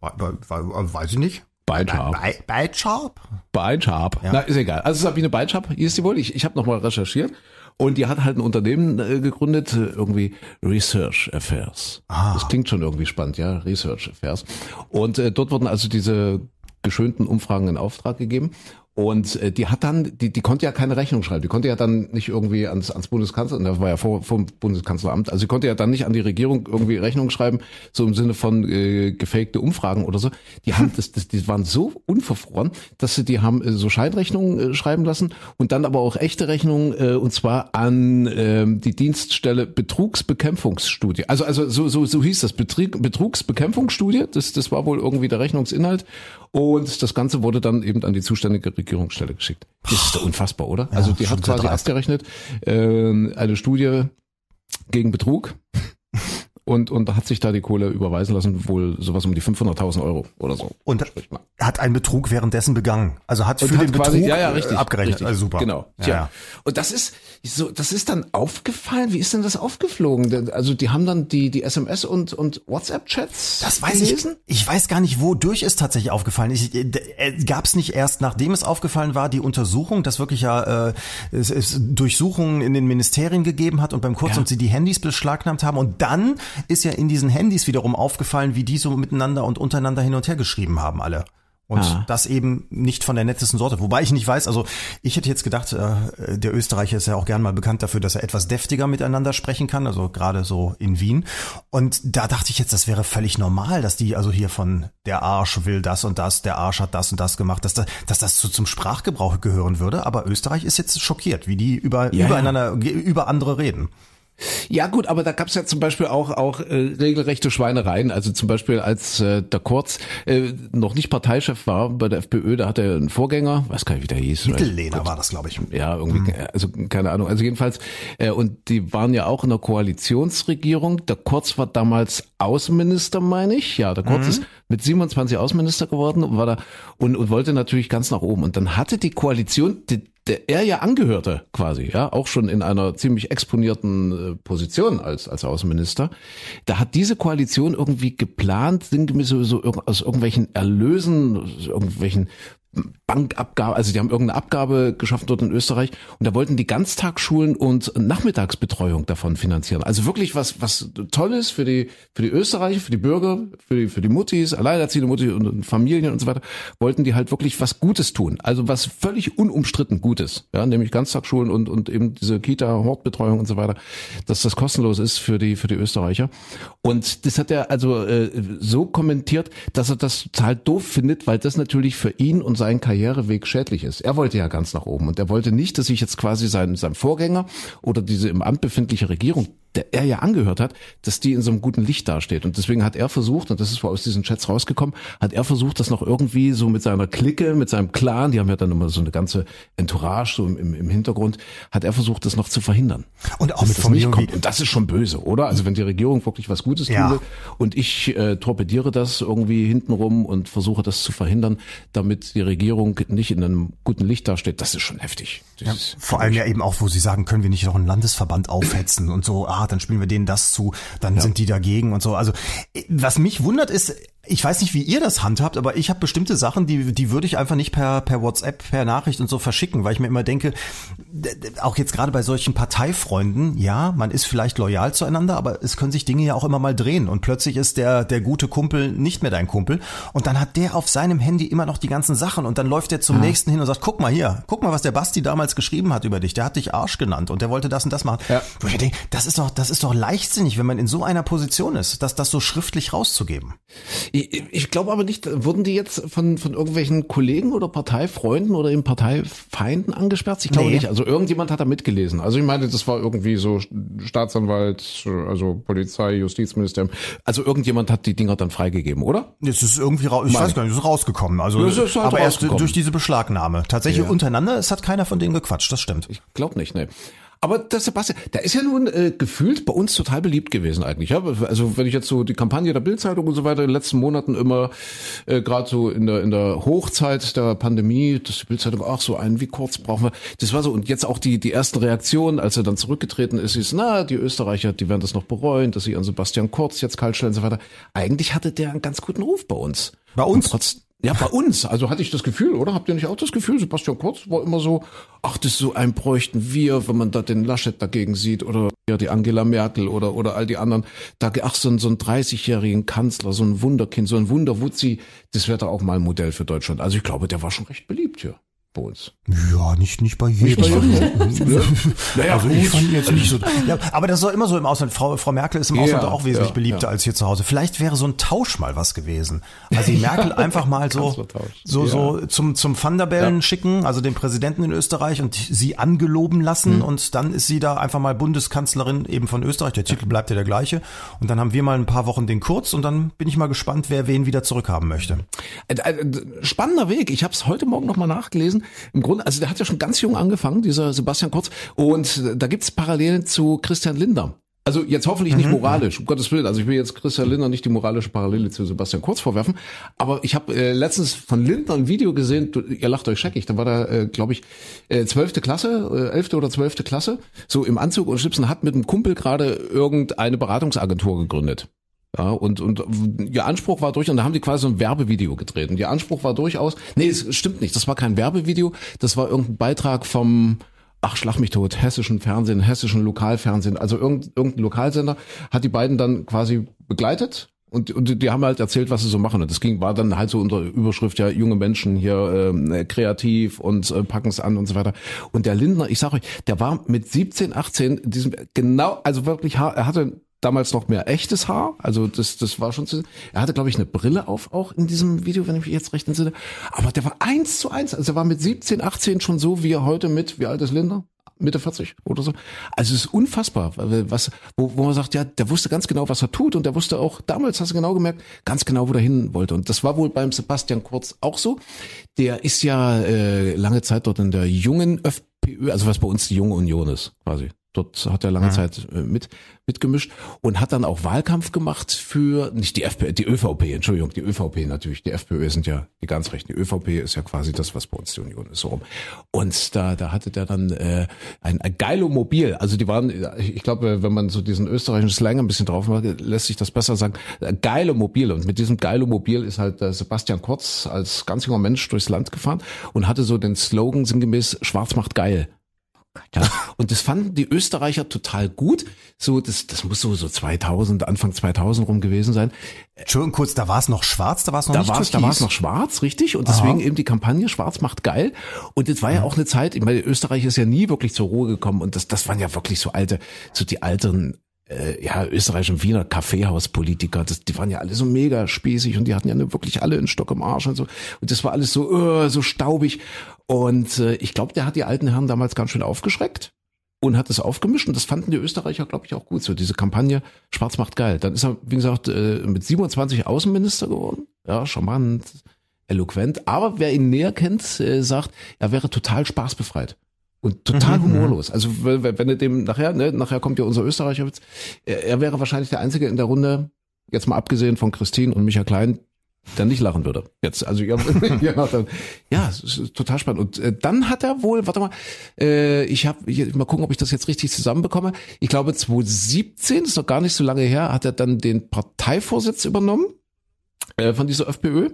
We- we- we- Weiß ich nicht. Beitscharp, Bei, bei Sharp? Beitscharp, na ist egal. Also Sabine Beitscharp hieß die wohl, ich, ich habe nochmal recherchiert und die hat halt ein Unternehmen äh, gegründet, äh, irgendwie Research Affairs. Das klingt schon irgendwie spannend, ja, Research Affairs. Und äh, dort wurden also diese geschönten Umfragen in Auftrag gegeben. Und äh, die hat dann, die, die konnte ja keine Rechnung schreiben. Die konnte ja dann nicht irgendwie ans, ans Bundeskanzler, das war ja vor vom Bundeskanzleramt, also sie konnte ja dann nicht an die Regierung irgendwie Rechnung schreiben, so im Sinne von äh, gefakte Umfragen oder so. Die haben das, das, die waren so unverfroren, dass sie die haben äh, so Scheinrechnungen äh, schreiben lassen und dann aber auch echte Rechnungen äh, und zwar an ähm, die Dienststelle Betrugsbekämpfungsstudie. Also also so so so hieß das Betrieb, Betrugsbekämpfungsstudie. Das das war wohl irgendwie der Rechnungsinhalt und das Ganze wurde dann eben an die zuständige Regierungsstelle geschickt. Das ist doch unfassbar, oder? also die hat quasi dreist. abgerechnet äh, eine Studie gegen Betrug. Und, und hat sich da die Kohle überweisen lassen, wohl sowas um die 500.000 Euro oder so. Und hat einen Betrug währenddessen begangen. Also hat für Und den hat quasi, Betrug ja, ja, äh, richtig, abgerechnet. Richtig, Also super. Genau. Ja, ja. Und das ist so, das ist dann aufgefallen. Wie ist denn das aufgeflogen? Also die haben dann die die SMS und und WhatsApp-Chats. Das weiß gelesen? ich. Ich weiß gar nicht, wodurch es tatsächlich aufgefallen ist. Gab es nicht erst, nachdem es aufgefallen war, die Untersuchung, dass wirklich ja äh, es, es Durchsuchungen in den Ministerien gegeben hat und beim Kurz Ja. und sie die Handys beschlagnahmt haben und dann ist ja in diesen Handys wiederum aufgefallen, wie die so miteinander und untereinander hin und her geschrieben haben alle. Und Ah. das eben nicht von der nettesten Sorte. Wobei ich nicht weiß, also ich hätte jetzt gedacht, äh, der Österreicher ist ja auch gern mal bekannt dafür, dass er etwas deftiger miteinander sprechen kann, also gerade so in Wien. Und da dachte ich jetzt, das wäre völlig normal, dass die also hier von der Arsch will das und das, der Arsch hat das und das gemacht, dass, da, dass das so zum Sprachgebrauch gehören würde. Aber Österreich ist jetzt schockiert, wie die über, Ja, ja. übereinander, ge- über andere reden. Ja gut, aber da gab es ja zum Beispiel auch auch äh, regelrechte Schweinereien. Also zum Beispiel als äh, der Kurz äh, noch nicht Parteichef war bei der FPÖ, da hatte er einen Vorgänger, weiß gar nicht, wie der hieß. Mittellehner war das, glaube ich. Ja, irgendwie, also keine Ahnung. Also jedenfalls, äh, und die waren ja auch in der Koalitionsregierung. Der Kurz war damals Außenminister, meine ich. Ja, der Kurz ist mit 27 Außenminister geworden und war da und, und wollte natürlich ganz nach oben. Und dann hatte die Koalition, die, der er ja angehörte, quasi, ja, auch schon in einer ziemlich exponierten äh, Position als, als Außenminister. Da hat diese Koalition irgendwie geplant, sinngemäß so, so aus irgendwelchen Erlösen, aus irgendwelchen Bankabgabe, also die haben irgendeine Abgabe geschaffen dort in Österreich und da wollten die Ganztagsschulen und Nachmittagsbetreuung davon finanzieren. Also wirklich was was Tolles für die für die Österreicher, für die Bürger, für die für die Muttis, alleinerziehende Mutti und, Familien und so weiter, wollten die halt wirklich was Gutes tun. Also was völlig unumstritten Gutes, ja, nämlich Ganztagsschulen und und eben diese Kita Hortbetreuung und so weiter, dass das kostenlos ist für die für die Österreicher. Und das hat er also äh, so kommentiert, dass er das total doof findet, weil das natürlich für ihn und seinen Karriereweg schädlich ist. Er wollte ja ganz nach oben und er wollte nicht, dass sich jetzt quasi sein, sein Vorgänger oder diese im Amt befindliche Regierung, der er ja angehört hat, dass die in so einem guten Licht dasteht. Und deswegen hat er versucht, und das ist wohl aus diesen Chats rausgekommen, hat er versucht, das noch irgendwie so mit seiner Clique, mit seinem Clan, die haben ja dann immer so eine ganze Entourage so im, im, Hintergrund, hat er versucht, das noch zu verhindern. Und auch mit das nicht kommt. Und das ist schon böse, oder? Also wenn die Regierung wirklich was Gutes Ja. tun will und ich äh, torpediere das irgendwie hintenrum und versuche das zu verhindern, damit die Regierung nicht in einem guten Licht dasteht, das ist schon heftig. Das ist Vor allem ja eben auch, wo sie sagen, können wir nicht noch einen Landesverband aufhetzen und so, ah, dann spielen wir denen das zu, dann sind die dagegen und so. Also was mich wundert ist, ich weiß nicht, wie ihr das handhabt, aber ich habe bestimmte Sachen, die, die würde ich einfach nicht per, per WhatsApp, per Nachricht und so verschicken, weil ich mir immer denke, auch jetzt gerade bei solchen Parteifreunden, ja, man ist vielleicht loyal zueinander, aber es können sich Dinge ja auch immer mal drehen und plötzlich ist der, der gute Kumpel nicht mehr dein Kumpel und dann hat der auf seinem Handy immer noch die ganzen Sachen und dann läuft der zum nächsten hin und sagt, guck mal hier, guck mal, was der Basti damals geschrieben hat über dich, der hat dich Arsch genannt und der wollte das und das machen. Ja. Wo ich mir denke, das ist doch, das ist doch leichtsinnig, wenn man in so einer Position ist, das, das so schriftlich rauszugeben. Ich, ich glaube aber nicht, wurden die jetzt von, von irgendwelchen Kollegen oder Parteifreunden oder eben Parteifeinden angesperrt? Ich glaube Nee. nicht. Also irgendjemand hat da mitgelesen. Also ich meine, das war irgendwie so Staatsanwalt, also Polizei, Justizministerium. Also irgendjemand hat die Dinger dann freigegeben, oder? Es ist irgendwie raus, ich Meine- weiß gar nicht, es ist rausgekommen. Also, es ist halt aber erst durch diese Beschlagnahme. Tatsächlich Ja. untereinander, es hat keiner von denen gequatscht, das stimmt. Ich glaube nicht, ne. Aber der Sebastian, der ist ja nun äh, gefühlt bei uns total beliebt gewesen eigentlich. Ja? Also wenn ich jetzt so die Kampagne der Bildzeitung und so weiter in den letzten Monaten immer äh, gerade so in der in der Hochzeit der Pandemie, dass die Bildzeitung auch so einen wie kurz brauchen wir. Das war so und jetzt auch die die ersten Reaktionen, als er dann zurückgetreten ist, ist na die Österreicher, die werden das noch bereuen, dass sie an Sebastian Kurz jetzt kalt stellen und so weiter. Eigentlich hatte der einen ganz guten Ruf bei uns. Bei uns? Und trotz, ja, bei uns. Also hatte ich das Gefühl, oder? Habt ihr nicht auch das Gefühl? Sebastian Kurz war immer so, ach, das ist so ein bräuchten wir, wenn man da den Laschet dagegen sieht oder ja, die Angela Merkel oder, oder all die anderen. Da, ach, so ein, so ein 30-jährigen Kanzler, so ein Wunderkind, so ein Wunderwutzi, das wäre da auch mal ein Modell für Deutschland. Also ich glaube, der war schon recht beliebt hier bei uns. Ja, nicht, nicht bei jedem. Naja, also ich fand ihn jetzt nicht so. Ja, aber das ist doch immer so im Ausland. Frau, Frau Merkel ist im Ausland Ja, auch wesentlich ja, beliebter ja. als hier zu Hause. Vielleicht wäre so ein Tausch mal was gewesen. Also die Merkel einfach mal so, so, Ja. so zum, zum Van der Bellen Ja. schicken, also den Präsidenten in Österreich und sie angeloben lassen Mhm. und dann ist sie da einfach mal Bundeskanzlerin eben von Österreich. Der Titel bleibt ja der gleiche. Und dann haben wir mal ein paar Wochen den Kurz und dann bin ich mal gespannt, wer wen wieder zurückhaben möchte. Ein, ein spannender Weg. Ich habe es heute Morgen nochmal nachgelesen. Im Grunde, also der hat ja schon ganz jung angefangen, dieser Sebastian Kurz. Und da gibt's Parallelen zu Christian Lindner. Also jetzt hoffentlich nicht moralisch, um Gottes Willen. Also ich will jetzt Christian Lindner nicht die moralische Parallele zu Sebastian Kurz vorwerfen. Aber ich habe äh, letztens von Lindner ein Video gesehen, du, ihr lacht euch scheckig, da war da, äh, glaube ich, äh, zwölfte Klasse, äh, elfte oder zwölfte Klasse, so im Anzug und Schlipsen, hat mit einem Kumpel gerade irgendeine Beratungsagentur gegründet. Ja, und, und ihr Anspruch war durch, und da haben die quasi so ein Werbevideo gedreht. Und ihr Anspruch war durchaus, nee, es stimmt nicht, das war kein Werbevideo, das war irgendein Beitrag vom, ach schlag mich tot, hessischen Fernsehen, hessischen Lokalfernsehen, also irgendein, irgendein Lokalsender hat die beiden dann quasi begleitet und, und die haben halt erzählt, was sie so machen. Und das ging, war dann halt so unter Überschrift, ja, junge Menschen hier ähm, kreativ und äh, packen es an und so weiter. Und der Lindner, ich sag euch, der war mit 17, 18, diesem genau, also wirklich, er hatte damals noch mehr echtes Haar, also das, das war schon zu, er hatte, glaube ich, eine Brille auf auch in diesem Video, wenn ich mich jetzt recht entsinne. Aber der war eins zu eins, also er war mit 17, 18 schon so, wie er heute mit, wie alt ist Lindner? Mitte 40 oder so. Also es ist unfassbar, was, wo, wo man sagt, ja, der wusste ganz genau, was er tut und der wusste auch, damals hast du genau gemerkt, ganz genau, wo er hin wollte. Und das war wohl beim Sebastian Kurz auch so. Der ist ja äh, lange Zeit dort in der jungen FPÖ, also was bei uns die junge Union ist, quasi. Dort hat er lange ja. Zeit äh, mit mitgemischt und hat dann auch Wahlkampf gemacht für nicht die FPÖ, die ÖVP, Entschuldigung, die ÖVP natürlich. Die FPÖ sind ja die ganz rechten. Die ÖVP ist ja quasi das, was bei uns die Union ist so rum. Und da da hatte der dann äh, ein, ein Geilomobil. Also die waren, ich glaube, wenn man so diesen österreichischen Slang ein bisschen drauf macht, lässt sich das besser sagen. Geile Mobil. Und mit diesem Geilomobil ist halt äh, Sebastian Kurz als ganz junger Mensch durchs Land gefahren und hatte so den Slogan sinngemäß Schwarz macht geil. Ja, und das fanden die Österreicher total gut. So, das, das muss so, so 2000, Anfang 2000 rum gewesen sein. Entschuldigung, kurz, da war es noch schwarz, da war es noch da nicht war's, Da war es noch schwarz, richtig. Und deswegen Aha. eben die Kampagne Schwarz macht geil. Und das war ja auch eine Zeit, ich meine, Österreich ist ja nie wirklich zur Ruhe gekommen. Und das, das waren ja wirklich so alte, so die alten äh, ja, Österreich und Wiener Kaffeehauspolitiker, das, die waren ja alle so mega spießig und die hatten ja wirklich alle einen Stock im Arsch und so. Und das war alles so, uh, so staubig. Und äh, ich glaube, der hat die alten Herren damals ganz schön aufgeschreckt und hat es aufgemischt und das fanden die Österreicher, glaube ich, auch gut. So diese Kampagne Schwarz macht geil. Dann ist er, wie gesagt, äh, mit 27 Außenminister geworden. Ja, charmant, eloquent. Aber wer ihn näher kennt, äh, sagt, er wäre total spaßbefreit und total mhm, mhm. humorlos. Also wenn er dem nachher, ne, nachher kommt ja unser Österreicher, er, er wäre wahrscheinlich der Einzige in der Runde, jetzt mal abgesehen von Christine und Micha Klein, der nicht lachen würde. Jetzt, also ja, ja, total spannend. Und äh, dann hat er wohl, warte mal, äh, ich habe mal gucken, ob ich das jetzt richtig zusammenbekomme. Ich glaube 2017 ist noch gar nicht so lange her, hat er dann den Parteivorsitz übernommen äh, von dieser FPÖ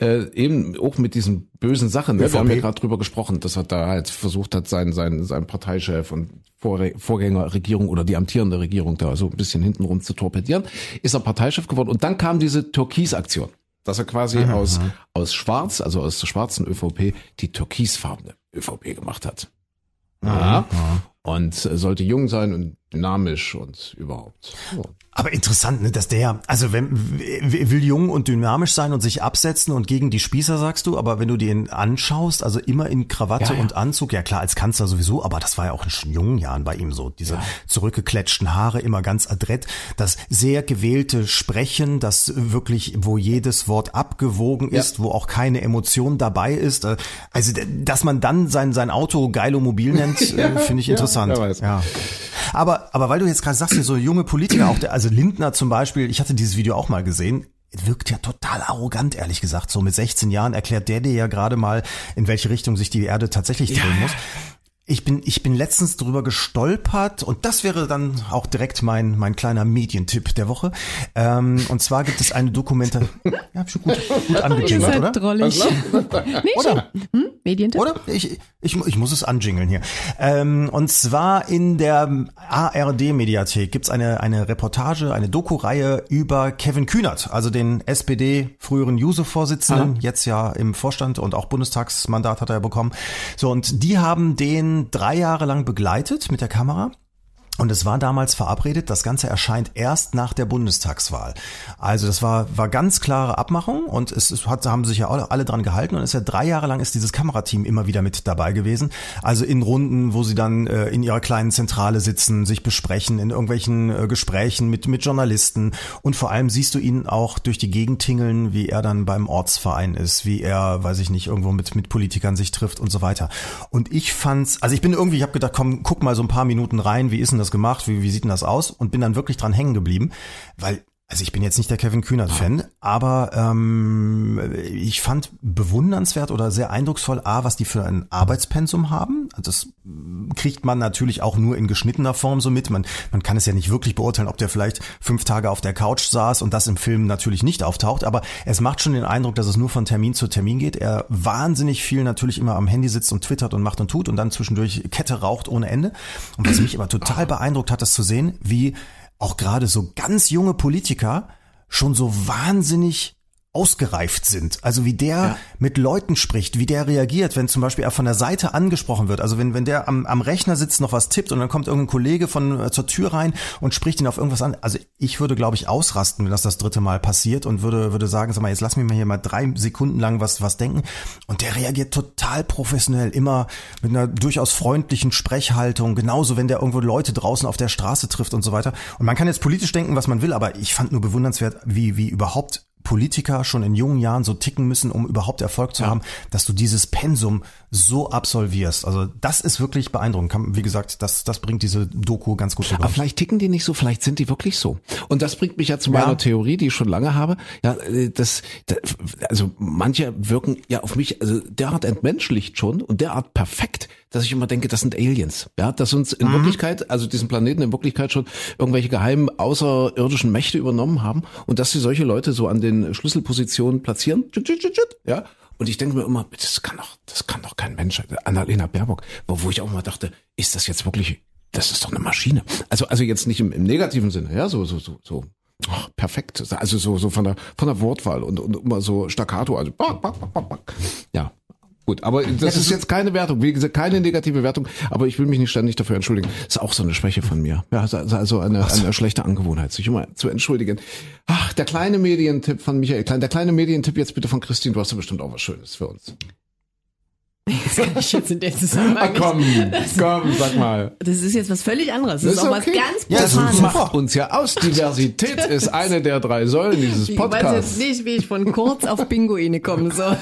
äh, eben auch mit diesen bösen Sachen. Ne? Wir haben ja gerade drüber gesprochen, dass er da halt versucht hat, seinen, seinen, seinen Parteichef und Vorgängerregierung oder die amtierende Regierung da so ein bisschen hintenrum zu torpedieren. Ist er Parteichef geworden und dann kam diese Türkis-Aktion, dass er quasi mhm. aus, aus Schwarz, also aus der schwarzen ÖVP, die türkisfarbene ÖVP gemacht hat. Ja. Mhm. Und sollte jung sein und dynamisch und überhaupt. So. Aber interessant, ne, dass der, also wenn will jung und dynamisch sein und sich absetzen und gegen die Spießer sagst du, aber wenn du den anschaust, also immer in Krawatte ja, ja. und Anzug, ja klar, als Kanzler sowieso, aber das war ja auch in schon jungen Jahren bei ihm so, diese ja. zurückgeklätschten Haare, immer ganz adrett, das sehr gewählte Sprechen, das wirklich, wo jedes Wort abgewogen ist, wo auch keine Emotion dabei ist, äh, also dass man dann sein sein Auto Geilomobil nennt, äh, finde ich interessant. Ja, aber aber weil du jetzt gerade sagst, so junge Politiker, auch der, also Lindner zum Beispiel, ich hatte dieses Video auch mal gesehen, wirkt ja total arrogant, ehrlich gesagt. So mit 16 Jahren erklärt der dir ja gerade mal, in welche Richtung sich die Erde tatsächlich drehen ja. muss. Ich bin, ich bin letztens drüber gestolpert und das wäre dann auch direkt mein, mein kleiner Medientipp der Woche. Ähm, und zwar gibt es eine Dokumentation. ja, schon gut, gut angejingelt, oder? Drollig. nee, oder? Hm? Medientipp? Oder? Ich, ich, ich muss es anjingeln hier. Ähm, und zwar in der ARD-Mediathek gibt's eine, eine Reportage, eine Doku-Reihe über Kevin Kühnert, also den SPD früheren Juso-Vorsitzenden, jetzt ja im Vorstand und auch Bundestagsmandat hat er bekommen. So, und die haben den drei Jahre lang begleitet mit der Kamera und es war damals verabredet, das Ganze erscheint erst nach der Bundestagswahl. Also das war, war ganz klare Abmachung und es, es hat, haben sich ja alle, alle dran gehalten und es ist ja drei Jahre lang ist dieses Kamerateam immer wieder mit dabei gewesen. Also in Runden, wo sie dann äh, in ihrer kleinen Zentrale sitzen, sich besprechen, in irgendwelchen äh, Gesprächen mit, mit Journalisten und vor allem siehst du ihn auch durch die Gegend tingeln, wie er dann beim Ortsverein ist, wie er, weiß ich nicht, irgendwo mit, mit Politikern sich trifft und so weiter. Und ich fand's, also ich bin irgendwie, ich habe gedacht, komm, guck mal so ein paar Minuten rein, wie ist denn das gemacht, wie, wie sieht denn das aus? Und bin dann wirklich dran hängen geblieben, weil Also ich bin jetzt nicht der Kevin Kühnert-Fan, aber ähm, ich fand bewundernswert oder sehr eindrucksvoll, A, was die für ein Arbeitspensum haben. Also das kriegt man natürlich auch nur in geschnittener Form so mit. Man, man kann es ja nicht wirklich beurteilen, ob der vielleicht fünf Tage auf der Couch saß und das im Film natürlich nicht auftaucht. Aber es macht schon den Eindruck, dass es nur von Termin zu Termin geht. Er wahnsinnig viel natürlich immer am Handy sitzt und twittert und macht und tut und dann zwischendurch Kette raucht ohne Ende. Und was mich aber total beeindruckt hat, das zu sehen, wie auch gerade so ganz junge Politiker schon so wahnsinnig ausgereift sind. Also wie der ja. mit Leuten spricht, wie der reagiert, wenn zum Beispiel er von der Seite angesprochen wird. Also wenn, wenn der am, am Rechner sitzt, noch was tippt und dann kommt irgendein Kollege von äh, zur Tür rein und spricht ihn auf irgendwas an. Also ich würde, glaube ich, ausrasten, wenn das das dritte Mal passiert und würde, würde sagen, sag mal, jetzt lass mich mal hier mal drei Sekunden lang was, was denken. Und der reagiert total professionell, immer mit einer durchaus freundlichen Sprechhaltung. Genauso, wenn der irgendwo Leute draußen auf der Straße trifft und so weiter. Und man kann jetzt politisch denken, was man will, aber ich fand nur bewundernswert, wie, wie überhaupt Politiker schon in jungen Jahren so ticken müssen, um überhaupt Erfolg zu ja. haben, dass du dieses Pensum so absolvierst. Also das ist wirklich beeindruckend. Wie gesagt, das, das bringt diese Doku ganz gut rüber. Aber vielleicht ticken die nicht so, vielleicht sind die wirklich so. Und das bringt mich ja zu meiner ja. Theorie, die ich schon lange habe. Ja, äh, das, das, also manche wirken ja auf mich also derart entmenschlicht schon und derart perfekt, dass ich immer denke, das sind Aliens. Ja, dass uns in mhm. Wirklichkeit, also diesen Planeten in Wirklichkeit schon irgendwelche geheimen außerirdischen Mächte übernommen haben und dass sie solche Leute so an den Schlüsselpositionen platzieren. Ja. Und ich denke mir immer, das kann doch, das kann doch kein Mensch. Annalena Baerbock, wo ich auch mal dachte, ist das jetzt wirklich, das ist doch eine Maschine. Also, also jetzt nicht im, im negativen Sinne, ja, so, so, so, so Ach, perfekt. Also so, so von der, von der Wortwahl und, und immer so staccato, also, ja. Gut, aber das ist jetzt keine Wertung, wie gesagt, keine negative Wertung, aber ich will mich nicht ständig dafür entschuldigen. Das ist auch so eine Schwäche von mir. Ja, also, also eine, eine schlechte Angewohnheit, sich immer zu entschuldigen. Ach, der kleine Medientipp von Michael Klein, der kleine Medientipp jetzt bitte von Christine, du hast ja bestimmt auch was Schönes für uns. Das kann ich jetzt in der Zusammenhang ah, komm, komm, sag mal. Das ist jetzt was völlig anderes. Das, das ist, auch okay. was ganz Profanes. Ja, das macht uns ja aus. Diversität ist eine der drei Säulen dieses Podcasts. Ich weiß jetzt nicht, wie ich von kurz auf Pinguine kommen soll.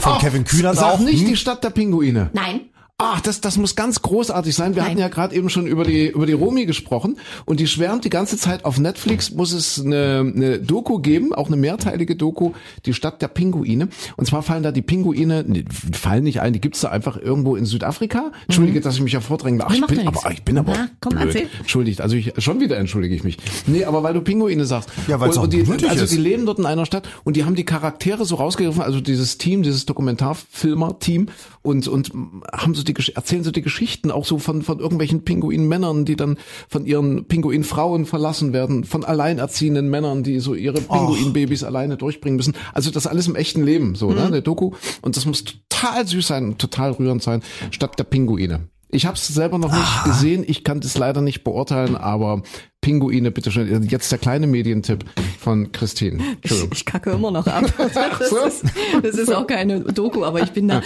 Von Kevin Kühner auch. nicht hm? die Stadt der Pinguine. Nein. Ach, das, das muss ganz großartig sein. Wir Nein. hatten ja gerade eben schon über die, über die Romi gesprochen und die schwärmt die ganze Zeit auf Netflix, muss es eine, eine Doku geben, auch eine mehrteilige Doku, die Stadt der Pinguine. Und zwar fallen da die Pinguine, nee, fallen nicht ein, die gibt's da einfach irgendwo in Südafrika. Entschuldige, mhm. dass ich mich ja vordränge. Ach, ich bin, aber, ich bin aber Na, komm, blöd. Erzähl. Entschuldigt, also ich, schon wieder entschuldige ich mich. Nee, aber weil du Pinguine sagst. Ja, weil es die, Also ist. die leben dort in einer Stadt und die haben die Charaktere so rausgegriffen, also dieses Team, dieses Dokumentarfilmer-Team und, und haben so die, erzählen so die Geschichten auch so von, von irgendwelchen Pinguinmännern, die dann von ihren Pinguinfrauen verlassen werden, von alleinerziehenden Männern, die so ihre Pinguinbabys alleine durchbringen müssen. Also das alles im echten Leben, so, ne, mhm. ne, der Doku. Und das muss total süß sein, total rührend sein, statt der Pinguine. Ich habe es selber noch nicht Aha. gesehen. Ich kann das leider nicht beurteilen, aber Pinguine, bitte schön. Jetzt der kleine Medientipp von Christine. Ich, ich kacke immer noch ab. Das, so? ist, das ist auch keine Doku, aber ich bin da.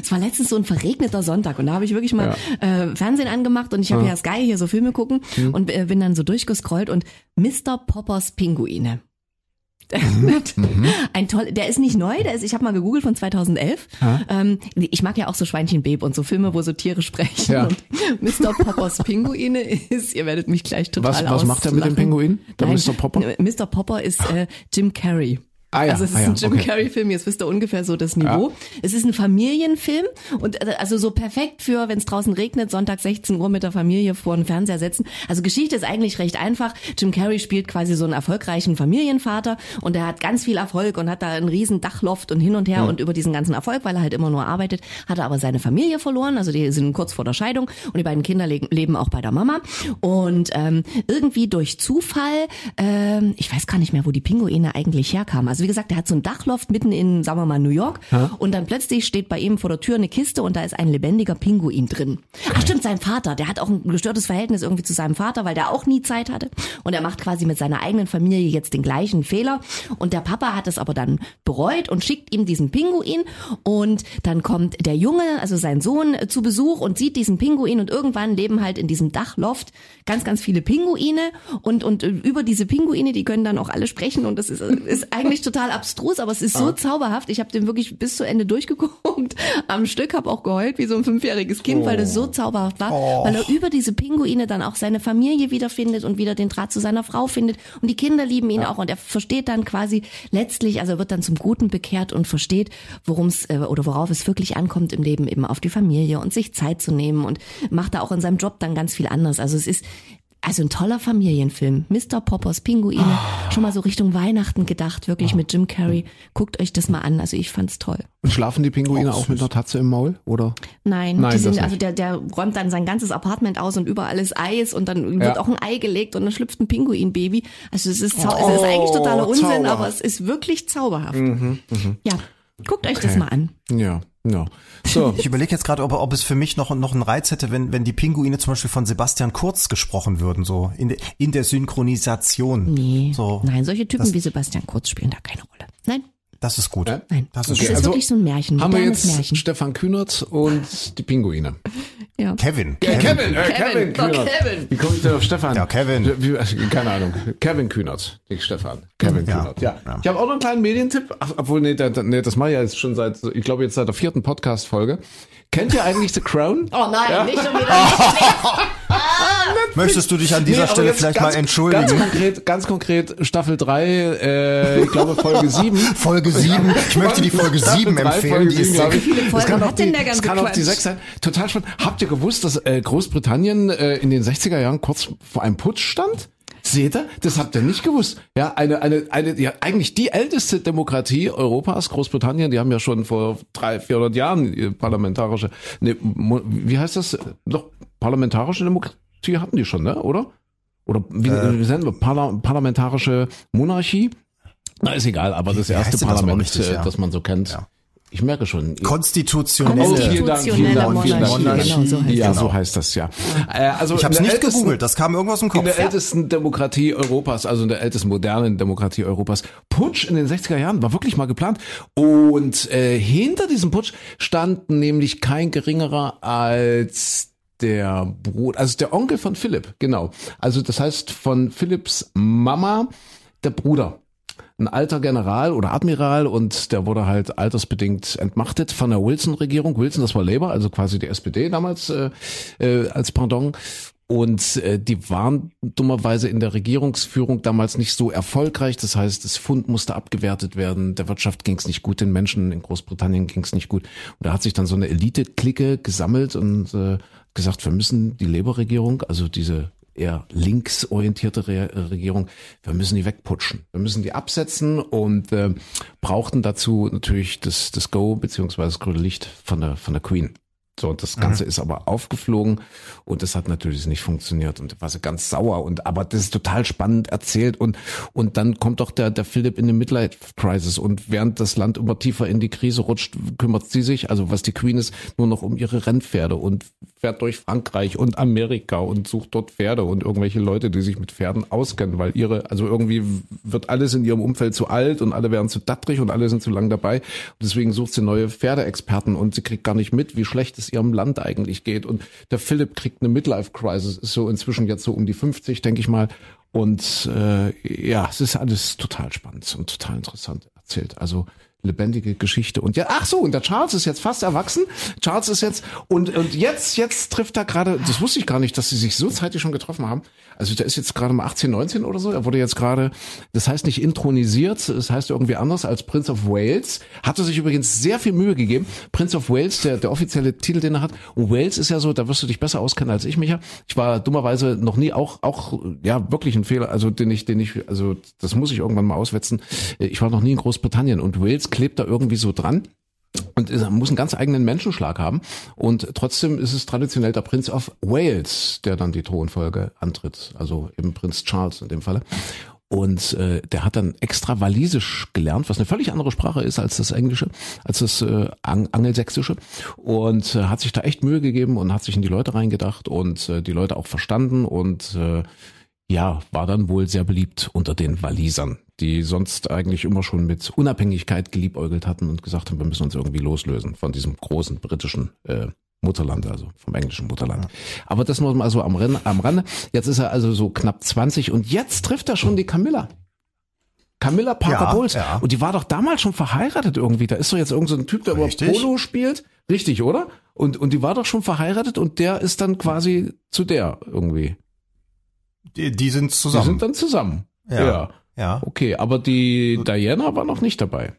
Es war letztens so ein verregneter Sonntag und da habe ich wirklich mal ja. äh, Fernsehen angemacht und ich habe ja. ja Sky hier so Filme gucken mhm. und äh, bin dann so durchgescrollt und Mr. Poppers Pinguine. Mhm. mhm. Ein toll, der ist nicht neu, der ist, ich habe mal gegoogelt von 2011. Ähm, ich mag ja auch so Schweinchen Babe und so Filme, wo so Tiere sprechen. Ja. Und Mr. Poppers Pinguine ist, ihr werdet mich gleich total Was, was macht er mit dem Pinguin? Der Nein, Mr. Popper? Mr. Popper ist äh, Jim Carrey. Ah, ja, also es ist ah, ja, ein Jim okay. Carrey-Film, jetzt wisst ihr ungefähr so das Niveau. Ja. Es ist ein Familienfilm und äh, also so perfekt für, wenn es draußen regnet, Sonntag 16 Uhr mit der Familie vor den Fernseher setzen. Also Geschichte ist eigentlich recht einfach. Jim Carrey spielt quasi so einen erfolgreichen Familienvater und er hat ganz viel Erfolg und hat da einen riesen Dachloft und hin und her mhm. und über diesen ganzen Erfolg, weil er halt immer nur arbeitet, hat er aber seine Familie verloren. Also die sind kurz vor der Scheidung und die beiden Kinder le leben auch bei der Mama. Und ähm, irgendwie durch Zufall, ähm, ich weiß gar nicht mehr, wo die Pinguine eigentlich herkamen. Also wie gesagt, der hat so ein Dachloft mitten in, sagen wir mal, New York. Ja. Und dann plötzlich steht bei ihm vor der Tür eine Kiste und da ist ein lebendiger Pinguin drin. Ach stimmt, sein Vater, der hat auch ein gestörtes Verhältnis irgendwie zu seinem Vater, weil der auch nie Zeit hatte. Und er macht quasi mit seiner eigenen Familie jetzt den gleichen Fehler. Und der Papa hat es aber dann bereut und schickt ihm diesen Pinguin. Und dann kommt der Junge, also sein Sohn, zu Besuch und sieht diesen Pinguin und irgendwann leben halt in diesem Dachloft ganz, ganz viele Pinguine und, und über diese Pinguine, die können dann auch alle sprechen und das ist, ist eigentlich total abstrus, aber es ist so zauberhaft. Ich habe den wirklich bis zu Ende durchgeguckt am Stück, habe auch geheult wie so ein fünfjähriges Kind, weil das so zauberhaft war, weil er über diese Pinguine dann auch seine Familie wiederfindet und wieder den Draht zu seiner Frau findet. Und die Kinder lieben ihn auch und er versteht dann quasi letztlich, also er wird dann zum Guten bekehrt und versteht, worum es äh, oder worauf es wirklich ankommt im Leben, eben auf die Familie und sich Zeit zu nehmen und macht da auch in seinem Job dann ganz viel anders. Also es ist also ein toller Familienfilm. Mr. Poppers Pinguine. Ah. Schon mal so Richtung Weihnachten gedacht, wirklich mit Jim Carrey. Guckt euch das mal an. Also ich fand's toll. Und schlafen die Pinguine auch mit einer Tatze im Maul, oder? Nein, Nein, sind, also der, der räumt dann sein ganzes Apartment aus und überall ist Eis und dann Ja. wird auch ein Ei gelegt und dann schlüpft ein Pinguinbaby. Also es ist, es ist eigentlich totaler Unsinn, zauberhaft. aber es ist wirklich zauberhaft. Ja, guckt euch das mal an. Ja, ja. So. Ich überlege jetzt gerade, ob, ob es für mich noch, noch einen Reiz hätte, wenn, wenn die Pinguine zum Beispiel von Sebastian Kurz gesprochen würden, so in, de, in der Synchronisation. Nee, So, nein, solche Typen das- wie Sebastian Kurz spielen da keine Rolle. Nein, das ist gut. Ja? nein. Das Das ist ist schön. also wirklich so ein Märchen, Haben wir jetzt Märchen. Stefan Kühnert und die Pinguine. Ja. Kevin. Ja, Kevin, äh, Kevin, Kevin Kühnert. Kevin. Wie komme ich denn auf Stefan? Ja, Kevin. Wie, keine Ahnung. Kevin Kühnert, nicht Stefan. Kevin Ja, Kühnert, ja. ja. Ich habe auch noch einen kleinen Medientipp. Ach, obwohl, nee, da, nee, das mache ich ja jetzt schon seit, ich glaube jetzt seit der vierten Podcast-Folge. Kennt ihr eigentlich The Crown? Oh nein, nicht schon wieder. Möchtest du dich an dieser Nee, Stelle vielleicht ganz, mal entschuldigen? Ganz konkret, ganz konkret, Staffel 3, äh, ich glaube Folge 7. Folge 7. Ich möchte die Folge Staffel 7 drei, empfehlen. Folge Die ist sieben, sehr glaub ich. Wie viele Das Folgen kann hat auch die, denn der ganze Das kann auch die Quatsch? 6 sein. Total spannend. Habt ihr gewusst, dass äh, Großbritannien äh, in den 60er Jahren kurz vor einem Putsch stand? Seht ihr? Das habt ihr nicht gewusst. Ja, eine, eine, eine, ja, eigentlich die älteste Demokratie Europas, Großbritannien, die haben ja schon vor drei, 400 Jahren äh, parlamentarische, ne, wie heißt das? Doch, parlamentarische Demokratie hatten die schon, ne, oder? Oder wie, Äh. wie nennen wir? Parla parlamentarische Monarchie? Na, ist egal, aber das erste denn das Parlament, richtig, äh, ja? das man so kennt. Ja. Ich merke schon. Konstitutionelle. Oh, vielen Dank, vielen Dank, vielen Dank. Monarchie. Genau, so heißt ja, Genau. so heißt das ja. Äh, also Ich habe es in nicht gegoogelt, das kam irgendwas im In Kopf. der ältesten Demokratie Europas, also in der ältesten modernen Demokratie Europas. Putsch in den 60er Jahren war wirklich mal geplant. Und äh, hinter diesem Putsch stand nämlich kein geringerer als der Bruder, also der Onkel von Philipp, genau. Also das heißt von Philipps Mama der Bruder ein alter General oder Admiral und der wurde halt altersbedingt entmachtet von der Wilson-Regierung. Wilson, das war Labour, also quasi die SPD damals äh, äh, als Pendant. Und äh, die waren dummerweise in der Regierungsführung damals nicht so erfolgreich. Das heißt, das Fund musste abgewertet werden. Der Wirtschaft ging es nicht gut, den Menschen in Großbritannien ging es nicht gut. Und da hat sich dann so eine Elite-Clique gesammelt und äh, gesagt, wir müssen die Labour-Regierung, also diese eher linksorientierte Re Regierung, wir müssen die wegputschen. Wir müssen die absetzen und äh, brauchten dazu natürlich das, das Go beziehungsweise das grüne Licht von der, von der Queen. So, und das Ganze ist aber aufgeflogen und das hat natürlich nicht funktioniert und da war sie ganz sauer und aber das ist total spannend erzählt und und dann kommt doch der der Philipp in den Midlife Crisis und während das Land immer tiefer in die Krise rutscht, kümmert sie sich, also was die Queen ist, nur noch um ihre Rennpferde und fährt durch Frankreich und Amerika und sucht dort Pferde und irgendwelche Leute, die sich mit Pferden auskennen, weil ihre, also irgendwie wird alles in ihrem Umfeld zu alt und alle werden zu dattrig und alle sind zu lang dabei. Und deswegen sucht sie neue Pferdeexperten und sie kriegt gar nicht mit, wie schlecht es ihrem Land eigentlich geht. Und der Philipp kriegt eine Midlife-Crisis, ist so inzwischen jetzt so um die 50, denke ich mal. Und äh, ja, es ist alles total spannend und total interessant erzählt. Also lebendige Geschichte. Und ja, ach so, und der Charles ist jetzt fast erwachsen. Charles ist jetzt, und, und jetzt, jetzt trifft er gerade, das wusste ich gar nicht, dass sie sich so zeitig schon getroffen haben. Also der ist jetzt gerade mal 18, 19 oder so. Er wurde jetzt gerade, das heißt nicht intronisiert, das heißt irgendwie anders als Prince of Wales. Hatte sich übrigens sehr viel Mühe gegeben. Prince of Wales, der, der offizielle Titel, den er hat. Und Wales ist ja so, da wirst du dich besser auskennen als ich, Micha. Ich war dummerweise noch nie auch, auch, ja, wirklich ein Fehler, also den ich, den ich, also das muss ich irgendwann mal auswetzen. Ich war noch nie in Großbritannien und Wales klebt da irgendwie so dran und muss einen ganz eigenen Menschenschlag haben. Und trotzdem ist es traditionell der Prinz of Wales, der dann die Thronfolge antritt. Also eben Prinz Charles in dem Falle. Und äh, der hat dann extra Walisisch gelernt, was eine völlig andere Sprache ist als das Englische, als das äh, Ang Angelsächsische. Und äh, hat sich da echt Mühe gegeben und hat sich in die Leute reingedacht und äh, die Leute auch verstanden und äh, ja, war dann wohl sehr beliebt unter den Walisern, die sonst eigentlich immer schon mit Unabhängigkeit geliebäugelt hatten und gesagt haben, wir müssen uns irgendwie loslösen von diesem großen britischen äh, Mutterland, also vom englischen Mutterland. Aber das nur mal so am, Renn, am Rande. Jetzt ist er also so knapp 20 und jetzt trifft er schon die Camilla. Camilla Parker Ja, Bowles. ja. Und die war doch damals schon verheiratet irgendwie. Da ist doch jetzt irgendein so ein Typ, der Richtig. über Polo spielt. Richtig, oder? Und, und die war doch schon verheiratet und der ist dann quasi zu der irgendwie. Die, die sind Die zusammen. sind dann zusammen. Ja. ja. Ja, Okay, aber die Diana war noch nicht dabei.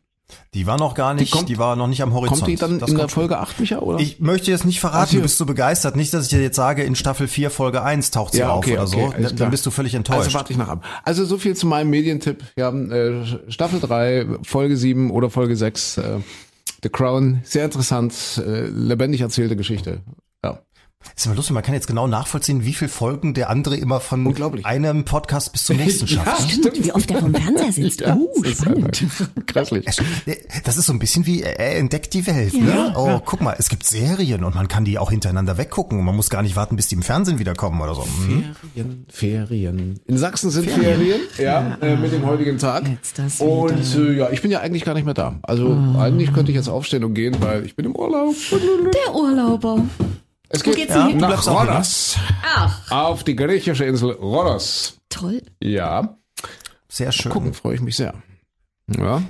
die war noch gar nicht, die, kommt- war noch nicht am Horizont. Kommt die dann Das in der Folge 8, Micha, oder? Ich möchte jetzt nicht verraten, Ach, hier. du bist so begeistert. Nicht, dass ich dir jetzt sage, in Staffel 4, Folge 1 taucht sie Ja, auf okay, oder okay, so. Dann bist du völlig enttäuscht. Also warte ich nach ab. Also so viel zu meinem Medientipp. Ja, äh, Staffel 3, Folge 7 oder Folge 6. Äh, The Crown, sehr interessant, äh, lebendig erzählte Geschichte. Ja. ist immer lustig, man kann jetzt genau nachvollziehen, wie viele Folgen der andere immer von einem Podcast bis zum nächsten schafft. ne? Stimmt, wie oft er vom Fernseher sitzt. Ja, uh, das ist spannend. einfach Grässlich. Das ist so ein bisschen wie, er entdeckt die Welt. Ne? Oh, guck mal, es gibt Serien und man kann die auch hintereinander weggucken und man muss gar nicht warten, bis die im Fernsehen wiederkommen oder so. Mhm. Ferien, Ferien. In Sachsen sind Ferien, ja, äh, mit dem heutigen Tag. Jetzt das und äh, ja, ich bin ja eigentlich gar nicht mehr da. Also eigentlich könnte ich jetzt aufstehen und gehen, weil ich bin im Urlaub. Der Urlauber. Es geht geht's denn hin? nach hier, ne? Rhodos. Ach, Auf die griechische Insel Rhodos. toll. Ja. Sehr schön. gucken, freue ich mich sehr. Ja.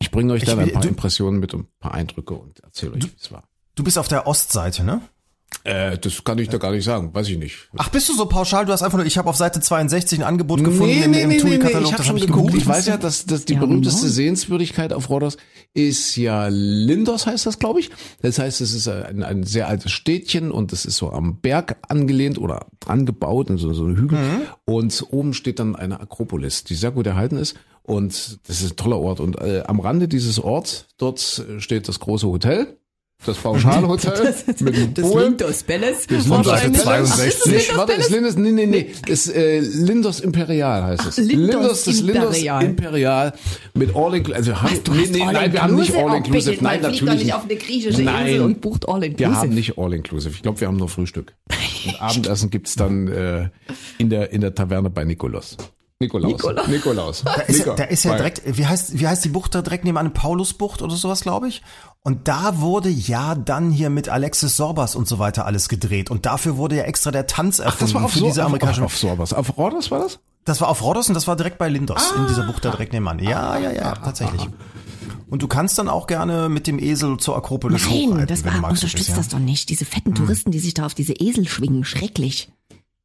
Ich bringe euch Ich dann ein paar du- Impressionen mit und ein paar Eindrücke und erzähle euch, wie es war. Du bist auf der Ostseite, ne? Äh, das kann ich da gar nicht sagen, weiß ich nicht. Ach, bist du so pauschal? Du hast einfach nur, ich habe auf Seite 62 ein Angebot gefunden im, im ich TUI-Katalog. habe das schon hab ich geguckt. Ich weiß ja, dass, dass die Ja, berühmteste genau. Sehenswürdigkeit auf Rhodos ist ja Lindos, heißt das, glaube ich. Das heißt, es ist ein, ein sehr altes Städtchen und es ist so am Berg angelehnt oder dran gebaut, in so, so einem Hügel. Mhm. Und oben steht dann eine Akropolis, die sehr gut erhalten ist. Und das ist ein toller Ort. Und äh, am Rande dieses Orts, dort steht das große Hotel. Das Pauschalhotel mit dem Das Pool. Lindos Palace. Das Seite Wahrscheinlich. 62. Ach, ist Nicht, das warte, Lindos ist Lindos, nee, nee, nee, ist äh, Lindos Imperial heißt es. Lindos das Lindos Imperial. Imperial mit All Inclusive. Also haben, Du nee, hast nee, All nein, wir haben nicht? All Inclusive. bitte, nein, natürlich doch nicht auf eine griechische Nein. Insel und bucht All Wir Inclusive. haben nicht All Inclusive. Ich glaube, wir haben nur Frühstück. Und Abendessen gibt's dann äh, in der in der Taverne bei Nikolaus. Nikolaus. Nikolaus. Nikolaus. Da ist, ja, Nico. da ist ja direkt, wie heißt, wie heißt die Bucht da direkt nebenan? Paulusbucht oder sowas, glaube ich. Und da wurde ja dann hier mit Alexis Sorbas und so weiter alles gedreht. Und dafür wurde ja extra der Tanz erfunden Das war auf für so, diese amerikanische. auf, auf sowas. Auf Rhodos war das? Das war auf Rhodos und das war direkt bei Lindos in dieser Bucht da direkt nebenan. Ja, ja, ja, tatsächlich. Und du kannst dann auch gerne mit dem Esel zur Akropolis hochreiten, Nein, das wenn du war, magst, unterstützt das doch nicht. Diese fetten Touristen, die sich da auf diese Esel schwingen, schrecklich.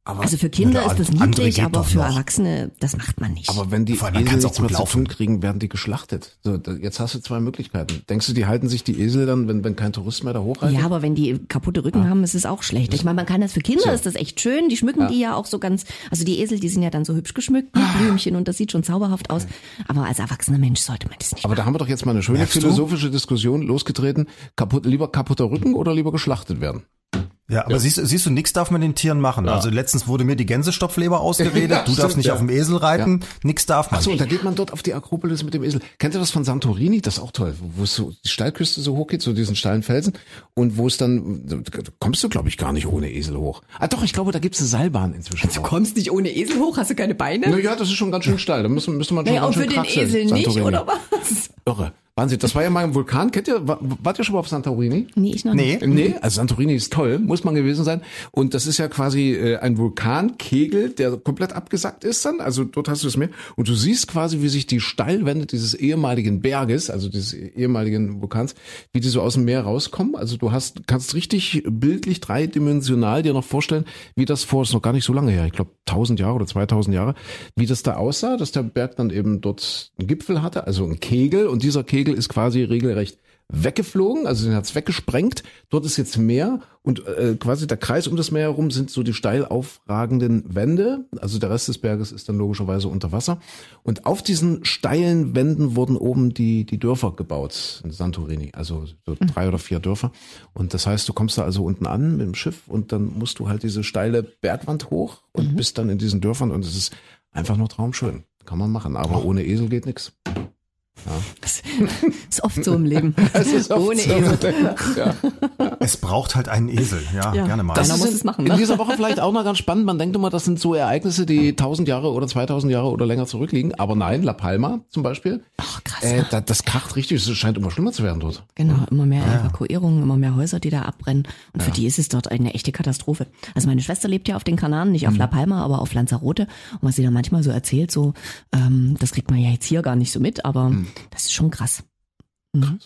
Aber, Also für Kinder Ja, ist das niedlich, geht aber für noch. Erwachsene, das macht man nicht. aber wenn die Vor allem, man Esel nichts mehr gut zu laufen. tun kriegen, werden die geschlachtet. So, da- jetzt hast du zwei Möglichkeiten. Denkst du, die halten sich die Esel dann, wenn, wenn kein Tourist mehr da hochreitet? ja, aber wenn die kaputte Rücken haben, ist es auch schlecht. Ich meine, man kann das für Kinder, ist das echt schön. Die schmücken die ja auch so ganz, also die Esel, die sind ja dann so hübsch geschmückt mit Blümchen und das sieht schon zauberhaft aus. Aber als erwachsener Mensch sollte man das nicht Aber da haben wir doch jetzt mal eine schöne Merkst du? philosophische Diskussion losgetreten. Kaputt, lieber kaputter Rücken oder lieber geschlachtet werden? Ja, aber siehst, siehst du, nix darf man den Tieren machen. Also letztens wurde mir die Gänsestopfleber ausgeredet, Ja, du darfst stimmt, nicht ja. auf dem Esel reiten, nix darf man. Achso, und da geht man dort auf die Akropolis mit dem Esel. Kennt ihr das von Santorini? Das ist auch toll, wo es so die Steilküste so hoch geht, so diesen steilen Felsen und wo es dann, da kommst du glaube ich gar nicht ohne Esel hoch. Ah doch, ich glaube, da gibt's eine Seilbahn inzwischen. Du auch. kommst nicht ohne Esel hoch, hast du keine Beine? Naja, das ist schon ganz schön steil. Da müssen, müsste man schon naja, ganz schön für den kraxeln, Esel nicht, Santorini. oder was? Irre. Wahnsinn. Das war ja mal ein Vulkan. Kennt ihr, wa- wart ihr schon mal auf Santorini? Nee, ich noch Nee. nicht. Nee, also Santorini ist toll, muss man gewesen sein. Und das ist ja quasi äh, ein Vulkankegel, der komplett abgesackt ist dann. Also dort hast du das Meer. Und du siehst quasi, wie sich die Steilwände dieses ehemaligen Berges, also dieses ehemaligen Vulkans, wie die so aus dem Meer rauskommen. Also du hast, kannst richtig bildlich dreidimensional dir noch vorstellen, wie das vor, ist noch gar nicht so lange her, ich glaube 1000 Jahre oder 2000 Jahre, wie das da aussah, dass der Berg dann eben dort einen Gipfel hatte, also einen Kegel. Und dieser Kegel ist quasi regelrecht weggeflogen, also den hat's weggesprengt. Dort ist jetzt Meer und äh, quasi der Kreis um das Meer herum sind so die steil aufragenden Wände. Also der Rest des Berges ist dann logischerweise unter Wasser. Und auf diesen steilen Wänden wurden oben die, die Dörfer gebaut in Santorini. Also so drei oder vier Dörfer. Und das heißt, du kommst da also unten an mit dem Schiff und dann musst du halt diese steile Bergwand hoch und bist dann in diesen Dörfern und es ist einfach nur traumschön. Kann man machen, aber ohne Esel geht nix. Das ist oft so im Leben. Es ist oft Ohne so. Esel. Ja. Es braucht halt einen Esel. Ja, Ja. gerne mal. Das muss in, es machen, in ne? dieser Woche vielleicht auch noch ganz spannend. Man denkt immer, das sind so Ereignisse, die 1000 Jahre oder 2000 Jahre oder länger zurückliegen. Aber nein, La Palma zum Beispiel. Ach, krass. Äh, da, das kracht richtig. Es scheint immer schlimmer zu werden dort. Genau, immer mehr Evakuierungen, immer mehr Häuser, die da abbrennen. Und für die ist es dort eine echte Katastrophe. Also meine Schwester lebt ja auf den Kanaren, nicht auf La Palma, aber auf Lanzarote. Und was sie da manchmal so erzählt, so, ähm, das kriegt man ja jetzt hier gar nicht so mit, aber das ist schon krass. Mhm.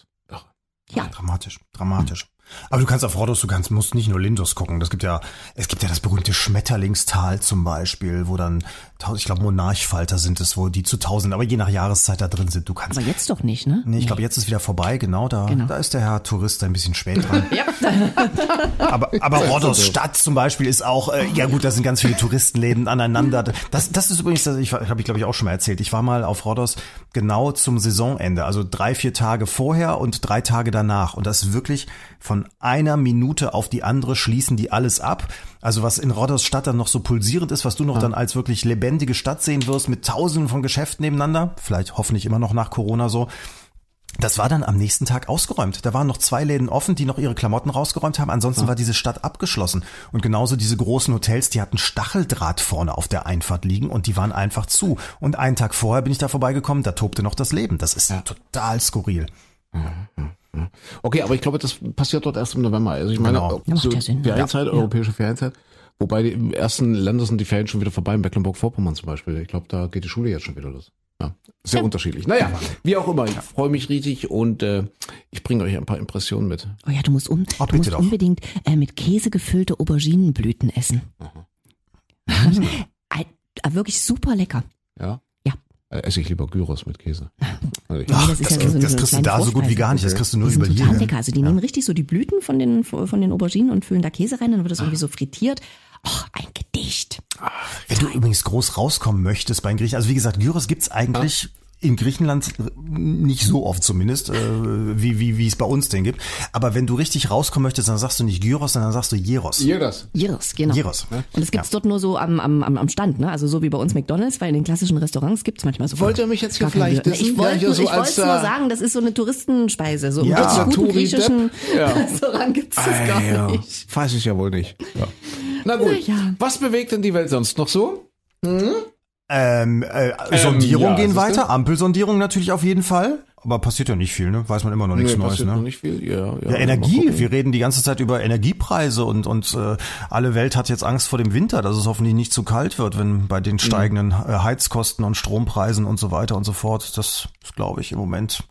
Ja. Dramatisch, dramatisch. Aber du kannst auf Rhodos, du kannst, musst nicht nur Lindos gucken. Das gibt ja, es gibt ja das berühmte Schmetterlingstal zum Beispiel, wo dann, tausend- ich glaube, Monarchfalter sind es, wo die zu tausend, aber je nach Jahreszeit da drin sind. Du kannst. Aber jetzt doch nicht, ne? Nee, ich glaube, jetzt ist wieder vorbei, genau, da, Genau. da ist der Herr Tourist ein bisschen spät dran. Ja. Aber, aber Rhodos Stadt zum Beispiel ist auch, äh, ja gut, da sind ganz viele Touristenläden aneinander. Das, das ist übrigens, das ich habe ich glaube ich auch schon mal erzählt. Ich war mal auf Rhodos genau zum Saisonende, also drei, vier Tage vorher und drei Tage danach. Und das ist wirklich von einer Minute auf die andere schließen die alles ab. Also was in Rhodos Stadt dann noch so pulsierend ist, was du noch dann als wirklich lebendige Stadt sehen wirst mit tausenden von Geschäften nebeneinander, vielleicht hoffentlich immer noch nach Corona so. Das war dann am nächsten Tag ausgeräumt. Da waren noch zwei Läden offen, die noch ihre Klamotten rausgeräumt haben. Ansonsten war diese Stadt abgeschlossen. Und genauso diese großen Hotels, die hatten Stacheldraht vorne auf der Einfahrt liegen und die waren einfach zu. Und einen Tag vorher bin ich da vorbeigekommen, da tobte noch das Leben. Das ist total skurril. Okay, aber ich glaube, das passiert dort erst im November. Also ich meine, Genau. Ja, so ja. Ferienzeit, europäische Ferienzeit. Wobei die im ersten Länder sind die Ferien schon wieder vorbei, in Mecklenburg-Vorpommern zum Beispiel. Ich glaube, da geht die Schule jetzt schon wieder los. Ja, sehr unterschiedlich. Naja, wie auch immer, ich freue mich riesig und äh, ich bringe euch ein paar Impressionen mit. Oh ja, du musst, um, Oh, du musst doch. unbedingt äh, mit Käse gefüllte Auberginenblüten essen. Äh, wirklich super lecker. Ja? Ja. Äh, esse ich lieber Gyros mit Käse. Also Ach, das ist das, ja so das so kriegst du da so gut wie Vorspeise. gar nicht. Das kriegst du nur über hier. lecker. Also die nehmen richtig so die Blüten von den, von den Auberginen und füllen da Käse rein, dann wird das irgendwie so frittiert. Och, ein Gedicht. Wenn du übrigens groß rauskommen möchtest bei den Griechen, also wie gesagt, Gyros gibt's eigentlich in Griechenland nicht so oft zumindest, äh, wie, wie, wie es bei uns den gibt. Aber wenn du richtig rauskommen möchtest, dann sagst du nicht Gyros, sondern dann sagst du Jeros. Das? Gyros, genau. Gyros. Und das gibt's dort nur so am, am, am Stand, ne? Also so wie bei uns McDonalds, weil in den klassischen Restaurants gibt's manchmal so. Wollt ihr mich jetzt hier gar vielleicht dissen? Ich wollte Ja, so ich als, nur äh, sagen, das ist so eine Touristenspeise. So im Ja. richtig Als guten griechischen Ja. Restaurant gibt's das gar ja. nicht. Weiß ich ja wohl nicht. Ja. Na gut, Na ja. was bewegt denn die Welt sonst noch so? Ähm, äh, Sondierung ja, gehen weiter, Ampelsondierung natürlich auf jeden Fall. Aber passiert ja nicht viel, ne? Weiß man immer noch nichts Nee, Neues, passiert ne? noch nicht viel. Ja, ja, Ja, Energie. Wir reden die ganze Zeit über Energiepreise und, und äh, alle Welt hat jetzt Angst vor dem Winter, dass es hoffentlich nicht zu kalt wird, wenn bei den steigenden äh, Heizkosten und Strompreisen und so weiter und so fort. Das ist, glaube ich, im Moment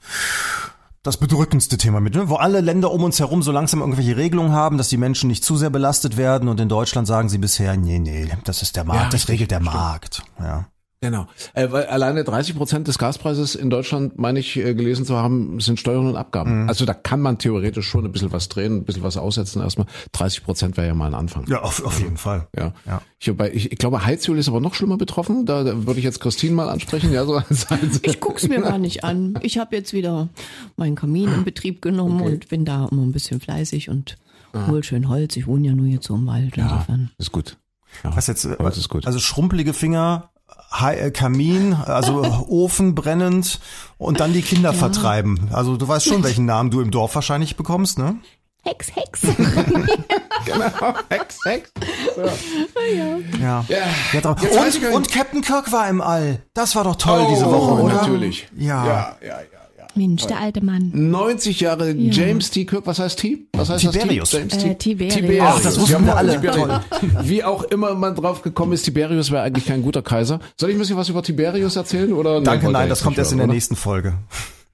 das bedrückendste Thema mit, ne? wo alle Länder um uns herum so langsam irgendwelche Regelungen haben, dass die Menschen nicht zu sehr belastet werden und in Deutschland sagen sie bisher, nee, nee, das ist der Markt, Ja, das regelt der stimmt. Markt. Ja. Genau. Äh, weil alleine 30 Prozent des Gaspreises in Deutschland, meine ich, äh, gelesen zu haben, sind Steuern und Abgaben. Also da kann man theoretisch schon ein bisschen was drehen, ein bisschen was aussetzen erstmal. 30 Prozent wäre ja mal ein Anfang. Ja, auf, auf jeden Fall. Ja. Ja. Ich, wobei, ich, ich glaube, Heizöl ist aber noch schlimmer betroffen. Da, da würde ich jetzt Christine mal ansprechen. Ja, so als, als Ich guck's mir gar nicht an. Ich habe jetzt wieder meinen Kamin in Betrieb genommen und bin da immer ein bisschen fleißig und hol schön Holz. Ich wohne ja nur jetzt so im Wald. Insofern. ist gut. Ja, Was jetzt, Holz ist gut. also schrumpelige Finger, Kamin, also Ofen brennend und dann die Kinder vertreiben. Also du weißt schon, welchen Namen du im Dorf wahrscheinlich bekommst, ne? Hex, Hex. genau. Hex, Hex. Ja. Ja. Ja, gar Und, und Captain Kirk war im All. Das war doch toll diese Oh, Woche, oder? Natürlich. Ja. Ja, ja, ja. ja. Mensch, der alte Mann. 90 Jahre James T. Kirk, was heißt T? Was heißt Tiberius. das T? James Äh, T. Tiberius. Ach, das wussten wir alle. Tiberius. Wie auch immer man drauf gekommen ist, Tiberius wäre eigentlich kein guter Kaiser. Soll ich ein bisschen was über Tiberius erzählen? Oder Danke, nein, jetzt das kommt erst in der oder? nächsten Folge.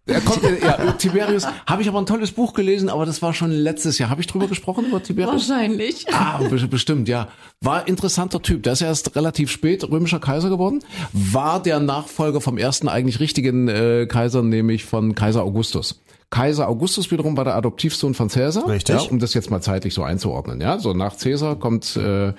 Er kommt, ja, Tiberius, habe ich aber ein tolles Buch gelesen, aber das war schon letztes Jahr. Habe ich drüber gesprochen über Tiberius? Wahrscheinlich. Ah, be- bestimmt, ja. War interessanter Typ. Der ist erst relativ spät römischer Kaiser geworden. War der Nachfolger vom ersten eigentlich richtigen äh, Kaiser, nämlich von Kaiser Augustus. Kaiser Augustus wiederum war der Adoptivsohn von Cäsar. Richtig. Ja, um das jetzt mal zeitlich so einzuordnen. Ja, so nach Cäsar kommt äh,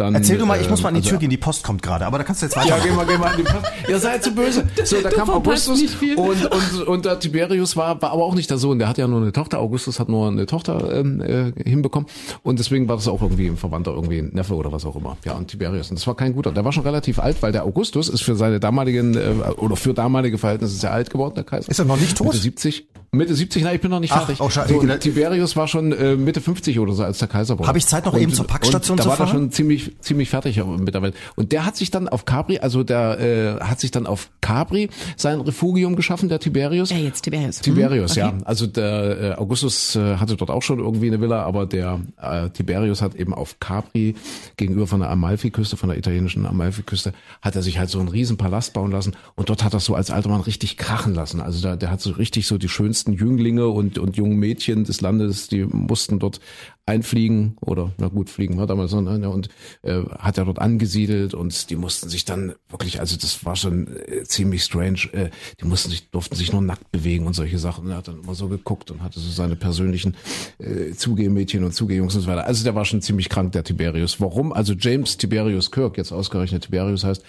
dann. Erzähl du mal, ich muss mal an die also- Tür gehen, die Post kommt gerade, aber da kannst du jetzt weiter. Ja, geh mal, geh mal an die Post. Ihr seid zu böse. So, da kam Augustus nicht viel. und, und, und der Tiberius war, war aber auch nicht der Sohn. Der hat ja nur eine Tochter. Augustus hat nur eine Tochter ähm, äh, hinbekommen. Und deswegen war das auch irgendwie ein Verwandter, irgendwie ein Neffe oder was auch immer. Ja, und Tiberius. Und das war kein guter. Der war schon relativ alt, weil der Augustus ist für seine damaligen, äh, oder für damalige Verhältnisse sehr alt geworden, der Kaiser. Ist er noch nicht tot? Mitte 70. Mitte 70, nein, ich bin noch nicht Ach, fertig. oh, so, und der Tiberius war schon äh, Mitte 50 oder so, als der Kaiser wurde. Habe ich Zeit, noch eben zur Packstation und da zu war er fahren? schon ziemlich, ziemlich fertig mit der Welt. Und der hat sich dann auf Capri, also der äh, hat sich dann auf Capri sein Refugium geschaffen, der Tiberius. Ja, jetzt Tiberius. Tiberius, Mhm, okay. ja. Also der äh, Augustus äh, hatte dort auch schon irgendwie eine Villa, aber der äh, Tiberius hat eben auf Capri gegenüber von der Amalfiküste, von der italienischen Amalfiküste, hat er sich halt so einen riesen Palast bauen lassen und dort hat er so als alter Mann richtig krachen lassen. Also da, der hat so richtig so die schönsten Jünglinge und, und jungen Mädchen des Landes, die mussten dort einfliegen oder na gut, fliegen war damals noch, ne, und äh, hat er dort angesiedelt und die mussten sich dann wirklich, also das war schon äh, ziemlich strange, äh, die mussten sich, durften sich nur nackt bewegen und solche Sachen. Und er hat dann immer so geguckt und hatte so seine persönlichen äh, Zugehmädchen und Zugehjungs und so weiter. Also der war schon ziemlich krank, der Tiberius. Warum? Also James Tiberius Kirk, jetzt ausgerechnet Tiberius heißt,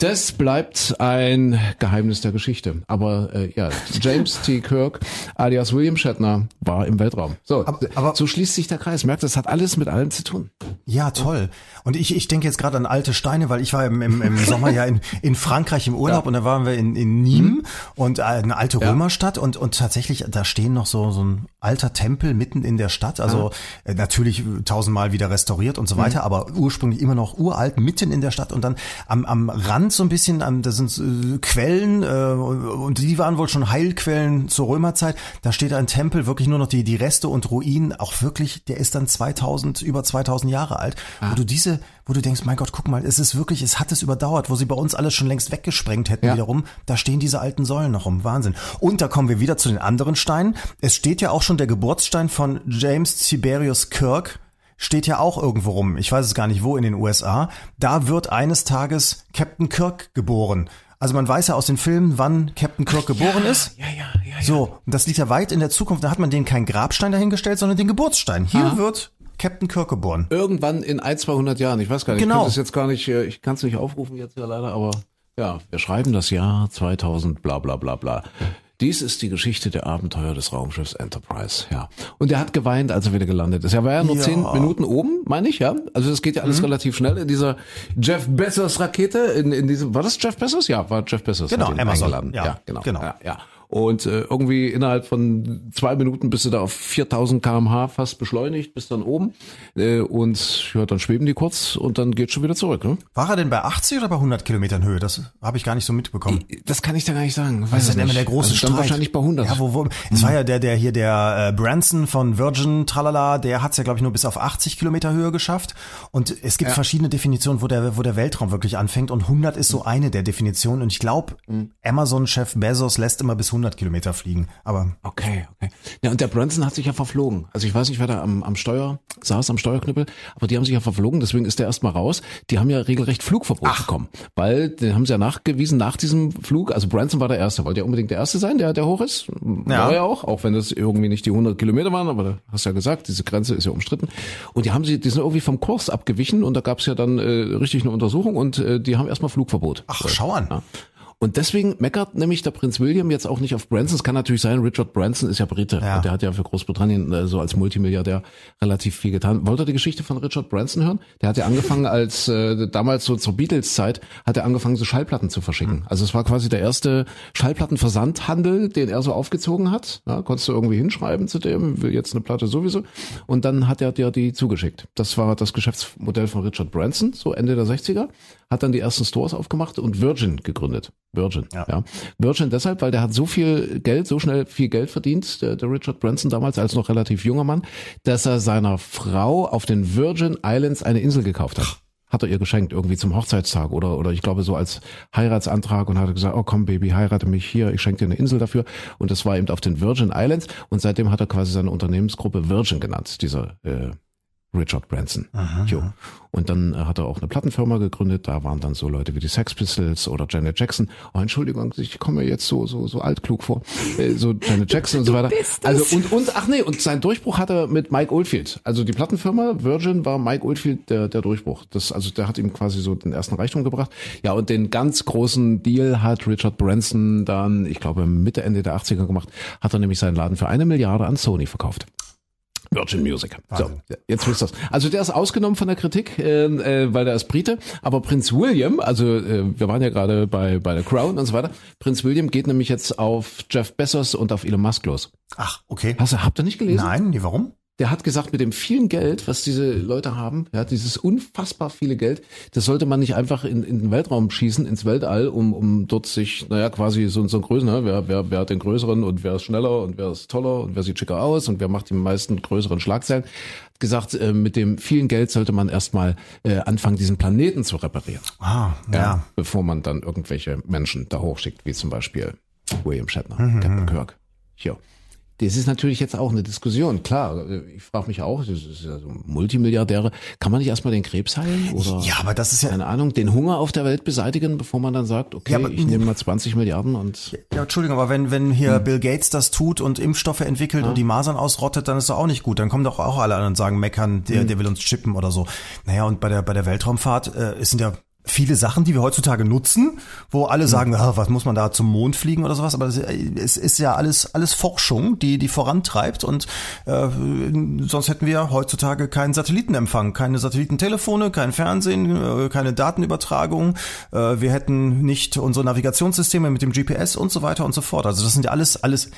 das bleibt ein Geheimnis der Geschichte. Aber äh, ja, James T. Kirk alias William Shatner war im Weltraum. So, Aber- aber- so schließt sich der Kreis. Merkt, das hat alles mit allem zu tun. Ja, toll. Und ich, ich denke jetzt gerade an alte Steine, weil ich war im, im, im Sommer ja in, in Frankreich im Urlaub und da waren wir in, in Nîmes und äh, eine alte Ja. Römerstadt und, und tatsächlich, da stehen noch so, so ein alter Tempel mitten in der Stadt. Also äh, natürlich tausendmal wieder restauriert und so weiter, aber ursprünglich immer noch uralt, mitten in der Stadt und dann am, am Rand so ein bisschen, am, da sind äh, Quellen äh, und die waren wohl schon Heilquellen zur Römerzeit. Da steht ein Tempel, wirklich nur noch die, die Reste und Ruinen, auch wirklich, der ist dann 2000, über 2000 Jahre alt, wo du diese, wo du denkst, mein Gott, guck mal, es ist wirklich, es hat es überdauert, wo sie bei uns alles schon längst weggesprengt hätten Ja. wiederum, da stehen diese alten Säulen noch rum, Wahnsinn. Und da kommen wir wieder zu den anderen Steinen. Es steht ja auch schon der Geburtsstein von James Tiberius Kirk, steht ja auch irgendwo rum. Ich weiß es gar nicht wo in den USA. Da wird eines Tages Captain Kirk geboren. Also man weiß ja aus den Filmen, wann Captain Kirk geboren ist. Ja, ja, ja. So, und das liegt ja weit in der Zukunft. Da hat man denen keinen Grabstein dahingestellt, sondern den Geburtsstein. Hier wird Captain Kirk geboren. Irgendwann in ein, 200 Jahren. Ich weiß gar nicht. Genau. Ich kann jetzt gar nicht, äh, ich kann es nicht aufrufen jetzt ja leider, aber ja, wir schreiben das Jahr 2000, bla, bla, bla, bla. Dies ist die Geschichte der Abenteuer des Raumschiffs Enterprise, ja. Und er hat geweint, als er wieder gelandet ist. Er war ja nur Ja. zehn Minuten oben, meine ich, ja. Also das geht ja alles relativ schnell in dieser Jeff Bezos Rakete, in, in diesem, war das Jeff Bezos? Ja, war Jeff Bezos. Genau, Amazon. Ja, Ja, genau. genau. Ja, ja. Und äh, irgendwie innerhalb von zwei Minuten bist du da auf 4000 kmh fast beschleunigt, bist dann oben äh, und ja, dann schweben die kurz und dann geht schon wieder zurück. Ne? War er denn bei 80 oder bei 100 Kilometern Höhe? Das habe ich gar nicht so mitbekommen. Das kann ich da gar nicht sagen. Weiß Das es ist ja immer der große also Streit. wahrscheinlich bei 100. Ja, wo, wo, es war ja der, der hier, der äh, Branson von Virgin, tralala, der hat es ja, glaube ich, nur bis auf 80 Kilometer Höhe geschafft. Und es gibt verschiedene Definitionen, wo der, wo der Weltraum wirklich anfängt. Und 100 ist so eine der Definitionen. Und ich glaube, Amazon-Chef Bezos lässt immer bis 100 Kilometer fliegen. Aber Okay, okay. Ja, und der Branson hat sich ja verflogen. Also ich weiß nicht, wer da am, am Steuer saß, am Steuerknüppel, aber die haben sich ja verflogen, deswegen ist der erstmal raus. Die haben ja regelrecht Flugverbot bekommen. Weil, den haben sie ja nachgewiesen nach diesem Flug, also Branson war der Erste, wollte ja unbedingt der Erste sein, der, der hoch ist. Ja. War ja auch, auch wenn das irgendwie nicht die 100 Kilometer waren, aber da hast du ja gesagt, diese Grenze ist ja umstritten. Und die haben sie, die sind irgendwie vom Kurs abgewichen und da gab es ja dann äh, richtig eine Untersuchung und äh, die haben erstmal Flugverbot. ach, schau an. Ja. Und deswegen meckert nämlich der Prinz William jetzt auch nicht auf Branson. Es kann natürlich sein, Richard Branson ist ja Brite. Ja. Und der hat ja für Großbritannien äh, so als Multimilliardär relativ viel getan. Wollt ihr die Geschichte von Richard Branson hören? Der hat ja angefangen als, äh, damals so zur Beatles-Zeit, hat er angefangen, so Schallplatten zu verschicken. Also es war quasi der erste Schallplattenversandhandel, den er so aufgezogen hat. Ja, konntest du irgendwie hinschreiben zu dem, will jetzt eine Platte sowieso. Und dann hat er dir die zugeschickt. Das war das Geschäftsmodell von Richard Branson, so Ende der 60er. Hat dann die ersten Stores aufgemacht und Virgin gegründet. Virgin, Ja. ja. Virgin deshalb, weil der hat so viel Geld, so schnell viel Geld verdient, der, der Richard Branson damals als noch relativ junger Mann, dass er seiner Frau auf den Virgin Islands eine Insel gekauft hat. Hat er ihr geschenkt, irgendwie zum Hochzeitstag oder, oder ich glaube so als Heiratsantrag und hat gesagt, oh komm Baby, heirate mich hier, ich schenke dir eine Insel dafür. Und das war eben auf den Virgin Islands und seitdem hat er quasi seine Unternehmensgruppe Virgin genannt, dieser äh, Richard Branson. Jo. Und dann äh, hat er auch eine Plattenfirma gegründet. Da waren dann so Leute wie die Sex Pistols oder Janet Jackson. Oh, Entschuldigung, ich komme mir jetzt so so so altklug vor. Äh, so Janet Jackson und so weiter. Also und und ach nee, und sein Durchbruch hat er mit Mike Oldfield. Also die Plattenfirma Virgin war Mike Oldfield der der Durchbruch. Das also der hat ihm quasi so den ersten Reichtum gebracht. Ja, und den ganz großen Deal hat Richard Branson dann, ich glaube Mitte Ende der 80er gemacht, hat er nämlich seinen Laden für eine Milliarde an Sony verkauft. Virgin Music. So, jetzt wisst ihr Also der ist ausgenommen von der Kritik, äh, äh, weil der ist Brite. Aber Prinz William, also äh, wir waren ja gerade bei bei der Crown und so weiter. Prinz William geht nämlich jetzt auf Jeff Bezos und auf Elon Musk los. Ach, okay. Hast du, habt ihr nicht gelesen? Nein, nee, warum? Der hat gesagt, mit dem vielen Geld, was diese Leute haben, ja, dieses unfassbar viele Geld, das sollte man nicht einfach in, in den Weltraum schießen, ins Weltall, um, um dort sich, naja, quasi so, so ein Größen, ne? wer, wer, wer hat den größeren und wer ist schneller und wer ist toller und wer sieht schicker aus und wer macht die meisten größeren Schlagzeilen. Hat gesagt, äh, mit dem vielen Geld sollte man erstmal äh, anfangen, diesen Planeten zu reparieren. Ah, ja. Bevor man dann irgendwelche Menschen da hochschickt, wie zum Beispiel William Shatner, Captain Kirk. Hier. Das ist natürlich jetzt auch eine Diskussion. Klar, ich frage mich auch, das ist ja so Multimilliardäre, kann man nicht erstmal den Krebs heilen? Oder, Ja, aber das ist ja, keine Ahnung, den Hunger auf der Welt beseitigen, bevor man dann sagt, okay, Ja, aber- ich nehme mal 20 Milliarden und Ja, Entschuldigung, aber wenn, wenn hier Bill Gates das tut und Impfstoffe entwickelt und die Masern ausrottet, dann ist doch auch nicht gut. Dann kommen doch auch alle anderen und sagen, meckern, der, der will uns chippen oder so. Naja, und bei der, bei der Weltraumfahrt, äh, sind ja viele Sachen, die wir heutzutage nutzen, wo alle sagen, ah, was muss man da zum Mond fliegen oder sowas, aber es, es ist ja alles, alles Forschung, die, die vorantreibt und äh, sonst hätten wir heutzutage keinen Satellitenempfang, keine Satellitentelefone, kein Fernsehen, äh, keine Datenübertragung, äh, wir hätten nicht unsere Navigationssysteme mit dem GPS und so weiter und so fort. Also das sind ja alles, alles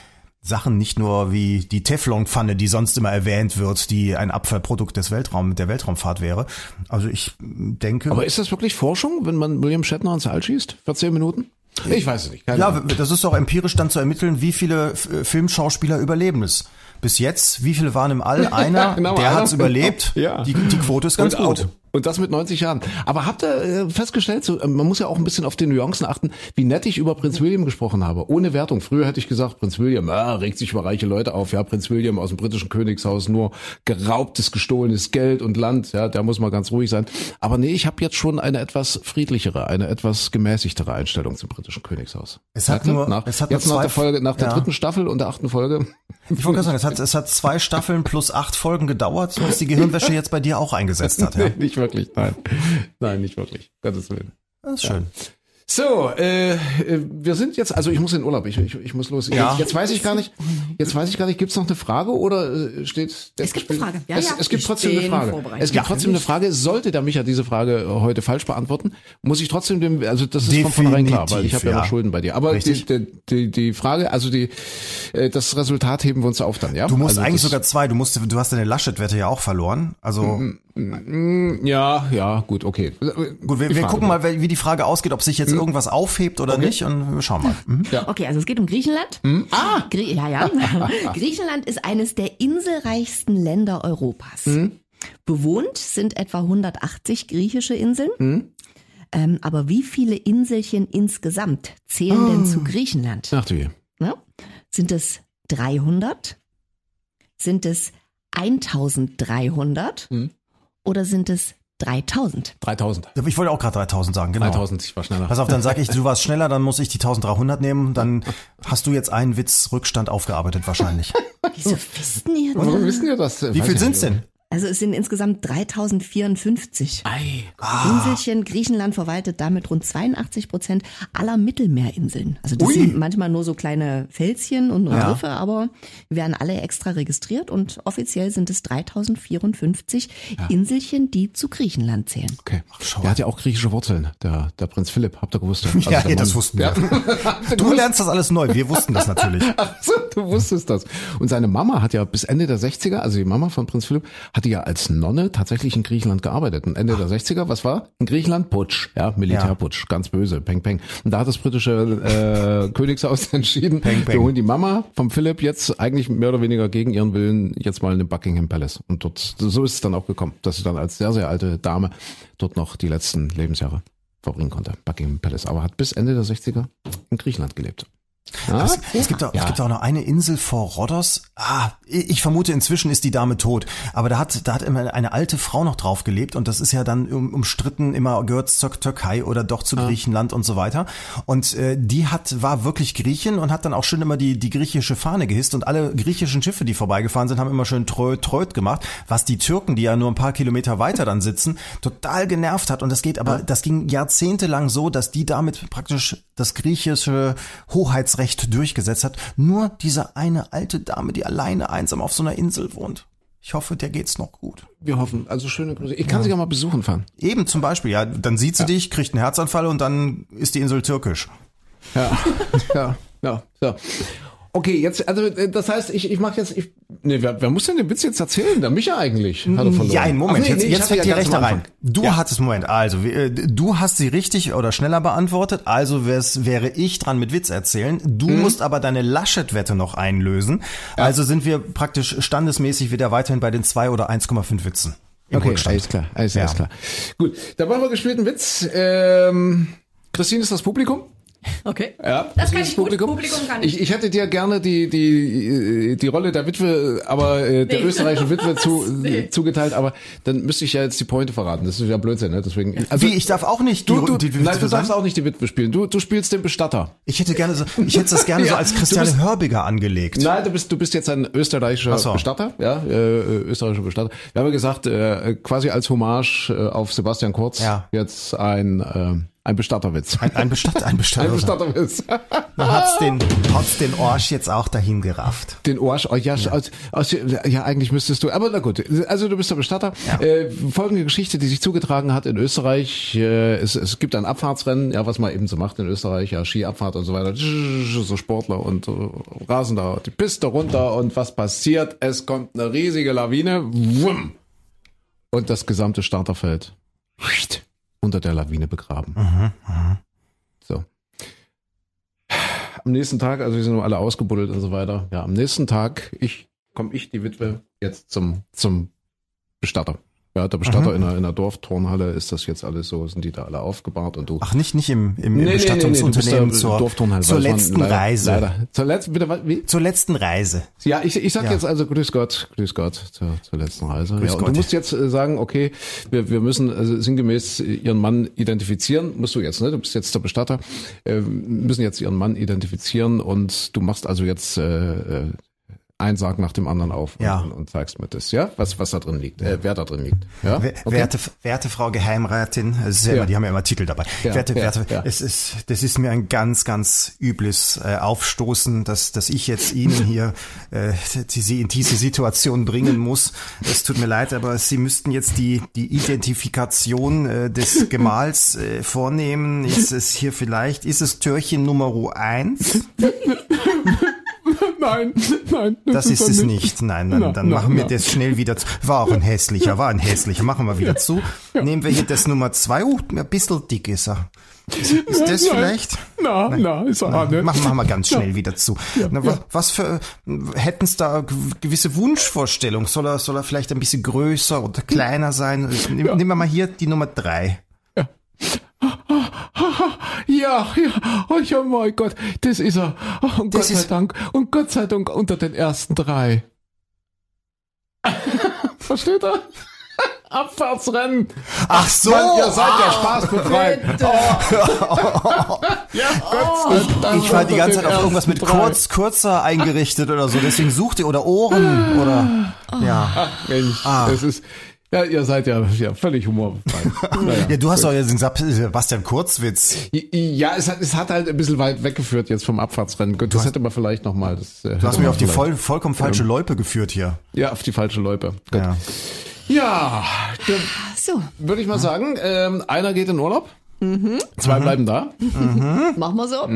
Sachen, nicht nur wie die Teflonpfanne, die sonst immer erwähnt wird, die ein Abfallprodukt des Weltraum, der Weltraumfahrt wäre. Also ich denke. Aber ist das wirklich Forschung, wenn man William Shatner ins All schießt? Für 10 Minuten? Ich weiß es nicht. Keine ja, Ahnung. das ist doch empirisch dann zu ermitteln, wie viele Filmschauspieler überleben es. Bis jetzt, wie viele waren im All? Einer, genau, der einer. hat's überlebt. Ja. Die, die Quote ist ganz und, gut. Auch, und das mit 90 Jahren. Aber habt ihr äh, festgestellt, so, äh, man muss ja auch ein bisschen auf die Nuancen achten, wie nett ich über Prinz William gesprochen habe. Ohne Wertung. Früher hätte ich gesagt, Prinz William, ah, regt sich über reiche Leute auf. Ja, Prinz William aus dem britischen Königshaus, nur geraubtes, gestohlenes Geld und Land. Ja, der muss mal ganz ruhig sein. Aber nee, ich habe jetzt schon eine etwas friedlichere, eine etwas gemäßigtere Einstellung zum britischen Königshaus. Es hat Merkt nur- nach, es hat jetzt nur nach zwei- der Folge, nach der ja. dritten Staffel und der achten Folge. Ich wollte gerade sagen, es hat, es hat zwei Staffeln plus acht Folgen gedauert, bis die Gehirnwäsche jetzt bei dir auch eingesetzt hat. Ja. Nee, wirklich, nein. Nein, nicht wirklich. Gottes Willen. Das ist schön. So, äh, äh, wir sind jetzt, also ich muss in Urlaub, ich, ich, ich muss los. Ja. Jetzt, jetzt weiß ich gar nicht, jetzt weiß ich gar nicht, gibt's noch eine Frage oder äh, steht? Es gibt eine Frage. Ja, es, ja. es gibt trotzdem eine Frage. Es gibt Ja. trotzdem eine Frage. Sollte der Micha diese Frage äh, heute falsch beantworten, muss ich trotzdem dem, also das ist von vornherein klar, weil ich habe ja, Definitiv, noch ja. Schulden bei dir. Aber die, die, die, die Frage, also die, das Resultat heben wir uns auf dann, ja? Du musst also eigentlich sogar zwei, du musst, du hast deine Laschet-Wette ja auch verloren. Also Ja, ja, gut, okay. gut, wir, wir gucken mal, wie die Frage ausgeht, ob sich Hm? jetzt irgendwas aufhebt oder nicht und wir schauen mal. Mhm. Okay, also es geht um Griechenland. Ah! Grie ja, ja. Griechenland ist eines der inselreichsten Länder Europas. Bewohnt sind etwa 180 griechische Inseln. Ähm, aber wie viele Inselchen insgesamt zählen denn zu Griechenland? Ach du je. Ne? Sind es 300? Sind es 1300? Oder sind es 3000? 3000. Ich wollte auch gerade 3000 sagen, genau. 3000, ich war schneller. Pass auf, dann sag ich, du warst schneller, dann muss ich die 1300 nehmen, dann hast du jetzt einen Witz Rückstand aufgearbeitet wahrscheinlich. Wieso wissen ihr das? Warum wissen wir das? Wie viel sind's denn? Also es sind insgesamt 3054. Ei. Inselchen. Griechenland verwaltet damit rund 82 Prozent aller Mittelmeerinseln. Also das Ui. sind manchmal nur so kleine Fältchen und Ja. Riffe, aber werden alle extra registriert und offiziell sind es 3054 Inselchen, die zu Griechenland zählen. Okay. schau Der hat ja auch griechische Wurzeln, der, der Prinz Philipp, habt ihr gewusst? Also Ja, ja, das wussten wir. Du lernst das alles neu, wir wussten das natürlich. Ach so, du wusstest das. Und seine Mama hat ja bis Ende der 60er, also die Mama von Prinz Philipp, hatte ja als Nonne tatsächlich in Griechenland gearbeitet. Und Ende der 60er, was war? In Griechenland Putsch, ja, Militärputsch, ganz böse, peng peng. Und da hat das britische äh, Königshaus entschieden, Peng, peng. wir holen die Mama vom Philipp jetzt eigentlich mehr oder weniger gegen ihren Willen jetzt mal in den Buckingham Palace. Und dort, so ist es dann auch gekommen, dass sie dann als sehr, sehr alte Dame dort noch die letzten Lebensjahre verbringen konnte. Buckingham Palace. Aber hat bis Ende der 60er in Griechenland gelebt. Ja? Es, es, gibt auch, es gibt auch noch eine Insel vor Rhodos. Ah, ich vermute, inzwischen ist die Dame tot. Aber da hat, da hat immer eine alte Frau noch drauf gelebt und das ist ja dann um, umstritten, immer gehört zur Türkei oder doch zu Griechenland und so weiter. Und äh, die hat, war wirklich Griechin und hat dann auch schön immer die, die griechische Fahne gehisst und alle griechischen Schiffe, die vorbeigefahren sind, haben immer schön tröd, tröd gemacht, was die Türken, die ja nur ein paar Kilometer weiter dann sitzen, total genervt hat. Und das geht aber, das ging jahrzehntelang so, dass die damit praktisch das griechische Hoheitsrecht durchgesetzt hat. Nur diese eine alte Dame, die alleine einsam auf so einer Insel wohnt. Ich hoffe, der geht's noch gut. Wir hoffen. Also schöne Grüße. Ich kann sie ja mal besuchen fahren. Eben zum Beispiel, ja, dann sieht sie dich, kriegt einen Herzanfall und dann ist die Insel türkisch. Ja, ja, ja. So. Okay, jetzt, also äh, das heißt, ich, ich mache jetzt, ich, nee, wer, wer muss denn den Witz jetzt erzählen? Der Micha eigentlich. Hat er verloren. Ja, einen Moment, Ach, nee, jetzt, nee, jetzt ja die Rechte rein. Du Ja. hattest, Moment, also, äh, du hast sie richtig oder schneller beantwortet, also wäre ich dran mit Witz erzählen. Du Mhm. musst aber deine Laschet-Wette noch einlösen. Also sind wir praktisch standesmäßig wieder weiterhin bei den zwei oder 1,5 Witzen. Okay, Rückstand. alles klar, alles, Ja. alles klar. Gut, dann machen wir gespielten Witz. Ähm, Christine ist das Publikum. Okay. Ja, Das kann ist ich gut. Publikum kann ich. ich. Ich hätte dir gerne die die die Rolle der Witwe, aber äh, der Nee. österreichischen Witwe zu, Nee. zugeteilt, aber dann müsste ich ja jetzt die Pointe verraten. Das ist ja Blödsinn, ne? Deswegen. Also, Wie, ich darf auch nicht die, du, du, die, die nein, du sein? darfst auch nicht die Witwe spielen. Du, du spielst den Bestatter. Ich hätte gerne so, ich hätte das gerne so Ja, als du Christiane bist- Hörbiger angelegt. Nein, du bist du bist jetzt ein österreichischer so. Bestatter, ja, äh, äh, österreichischer Bestatter. Wir haben ja gesagt, äh, quasi als Hommage äh, auf Sebastian Kurz Ja. jetzt ein äh, ein Bestatterwitz. Ein, ein Bestatter, ein Bestatter. Ein Bestatterwitz. Man hat's den, hat's den Arsch jetzt auch dahin gerafft. Den Arsch, oh, ja, Aus, aus, ja, eigentlich müsstest du, aber na gut, also du bist der Bestatter. Äh, folgende Geschichte, die sich zugetragen hat in Österreich, äh, es, es gibt ein Abfahrtsrennen, ja, was man eben so macht in Österreich, ja, Skiabfahrt und so weiter, so Sportler und äh, rasen da die Piste runter und was passiert? Es kommt eine riesige Lawine, wumm, und das gesamte Starterfeld unter der Lawine begraben. So. Am nächsten Tag, also wir sind alle ausgebuddelt und so weiter. Ja, am nächsten Tag, ich, komme ich, die Witwe, jetzt zum, zum Bestatter. Ja, der Bestatter in, der, in der Dorfturnhalle ist das jetzt alles so, sind die da alle aufgebahrt und du. Ach, nicht, nicht im, im, Nee, im nee, nee, Bestattungsunternehmen bist der zur, Dorfturnhalle, zur letzten leider, Reise. Leider. Zur letzten, bitte, was, wie? Zur letzten Reise. Ja, ich, ich sag Ja. jetzt also grüß Gott, grüß Gott zur, zur letzten Reise. Grüß ja, und Gott. du musst jetzt äh, sagen, okay, wir, wir müssen also sinngemäß äh, ihren Mann identifizieren, musst du jetzt, ne? Du bist jetzt der Bestatter, äh, müssen jetzt ihren Mann identifizieren und du machst also jetzt äh, äh, ein Sarg nach dem anderen auf Ja. und, und zeigst mir das, ja, was was da drin liegt, äh, wer da drin liegt. Ja? Okay. Werte, werte Frau Geheimrätin, es ist ja die haben ja immer Titel dabei. Ja, werte, ja, werte, ja. es ist, das ist mir ein ganz, ganz übles äh, Aufstoßen, dass, dass ich jetzt Ihnen hier äh, die, Sie in diese Situation bringen muss. Es tut mir leid, aber Sie müssten jetzt die, die Identifikation äh, des Gemahls äh, vornehmen. Ist es hier vielleicht, ist es Türchen Nummer eins? Nein, nein, Das ist er es nicht. Nein, dann, Na, dann na, machen wir na. das schnell wieder zu. War auch ein hässlicher, war ein hässlicher. Machen wir wieder zu. Nehmen wir hier das Nummer zwei. Uh, ein bisschen dick ist er. Ist, ist das Nein. vielleicht? Na, na, ist er, ne? Machen, machen wir ganz schnell wieder zu. Na, wa- Was für, hätten es da gewisse Wunschvorstellungen? Soll er, soll er vielleicht ein bisschen größer oder kleiner sein? Nehmen, nehmen wir mal hier die Nummer drei. Ja, ja, oh ja, mein Gott, das ist er. Oh, und Das Gott sei ist- Dank, und Gott sei Dank unter den ersten drei. Versteht er? Abfahrtsrennen. Ach so! Mann, ihr seid ja spaßbefreit. ja, Gott sei Dank. Ich war die ganze Zeit auf irgendwas mit drei. kurz, kürzer eingerichtet oder so. Deswegen sucht ihr oder Ohren oder, ja. Mensch, das ist, ja, ihr seid ja, ja völlig humorfrei. Naja. Ja, du hast doch jetzt gesagt, Sebastian Kurzwitz. Ja, es hat, es hat halt ein bisschen weit weggeführt jetzt vom Abfahrtsrennen. Gut, das hätte man vielleicht nochmal. Du hast mich auf die voll, vollkommen falsche Loipe geführt hier. Ja, auf die falsche Loipe. Gut. Ja. Ja, dann So, würde ich mal sagen, ähm, einer geht in Urlaub, zwei bleiben da. machen wir so.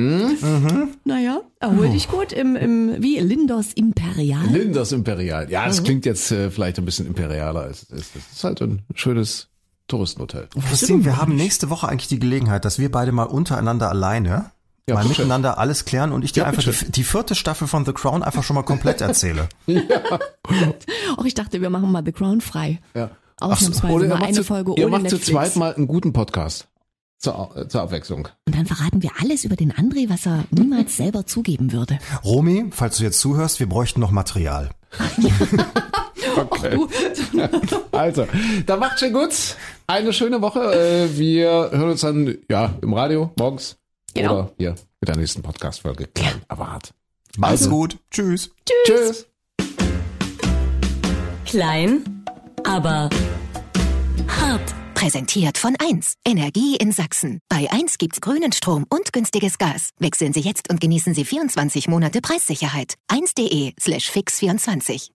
Naja, erhol dich gut im, im wie Lindos Imperial. Linders Imperial. Ja, das klingt jetzt äh, vielleicht ein bisschen imperialer als es ist. Es ist halt ein schönes Touristenhotel. Christine, wir haben nächste Woche eigentlich die Gelegenheit, dass wir beide mal untereinander alleine Ja, mal miteinander alles klären und ich dir Ja, einfach die, die vierte Staffel von The Crown einfach schon mal komplett erzähle. Auch ich dachte, wir machen mal The Crown frei. Ja. Ausnahmsweise Oder ihr mal macht eine zu, Folge ihr ohne macht zu Netflix. zweit mal einen guten Podcast. Zur, äh, zur Abwechslung. Und dann verraten wir alles über den André, was er niemals selber zugeben würde. Romy, falls du jetzt zuhörst, wir bräuchten noch Material. Okay. Also, dann macht schon gut. Eine schöne Woche. Äh, Wir hören uns dann ja im Radio morgens Genau. oder hier mit der nächsten Podcast-Folge. Klein, aber hart. Mach's Also. gut. Tschüss. Tschüss. Klein, aber hart. Präsentiert von 1. Energie in Sachsen. Bei 1 gibt's grünen Strom und günstiges Gas. Wechseln Sie jetzt und genießen Sie 24 Monate Preissicherheit. 1.de slash fix24.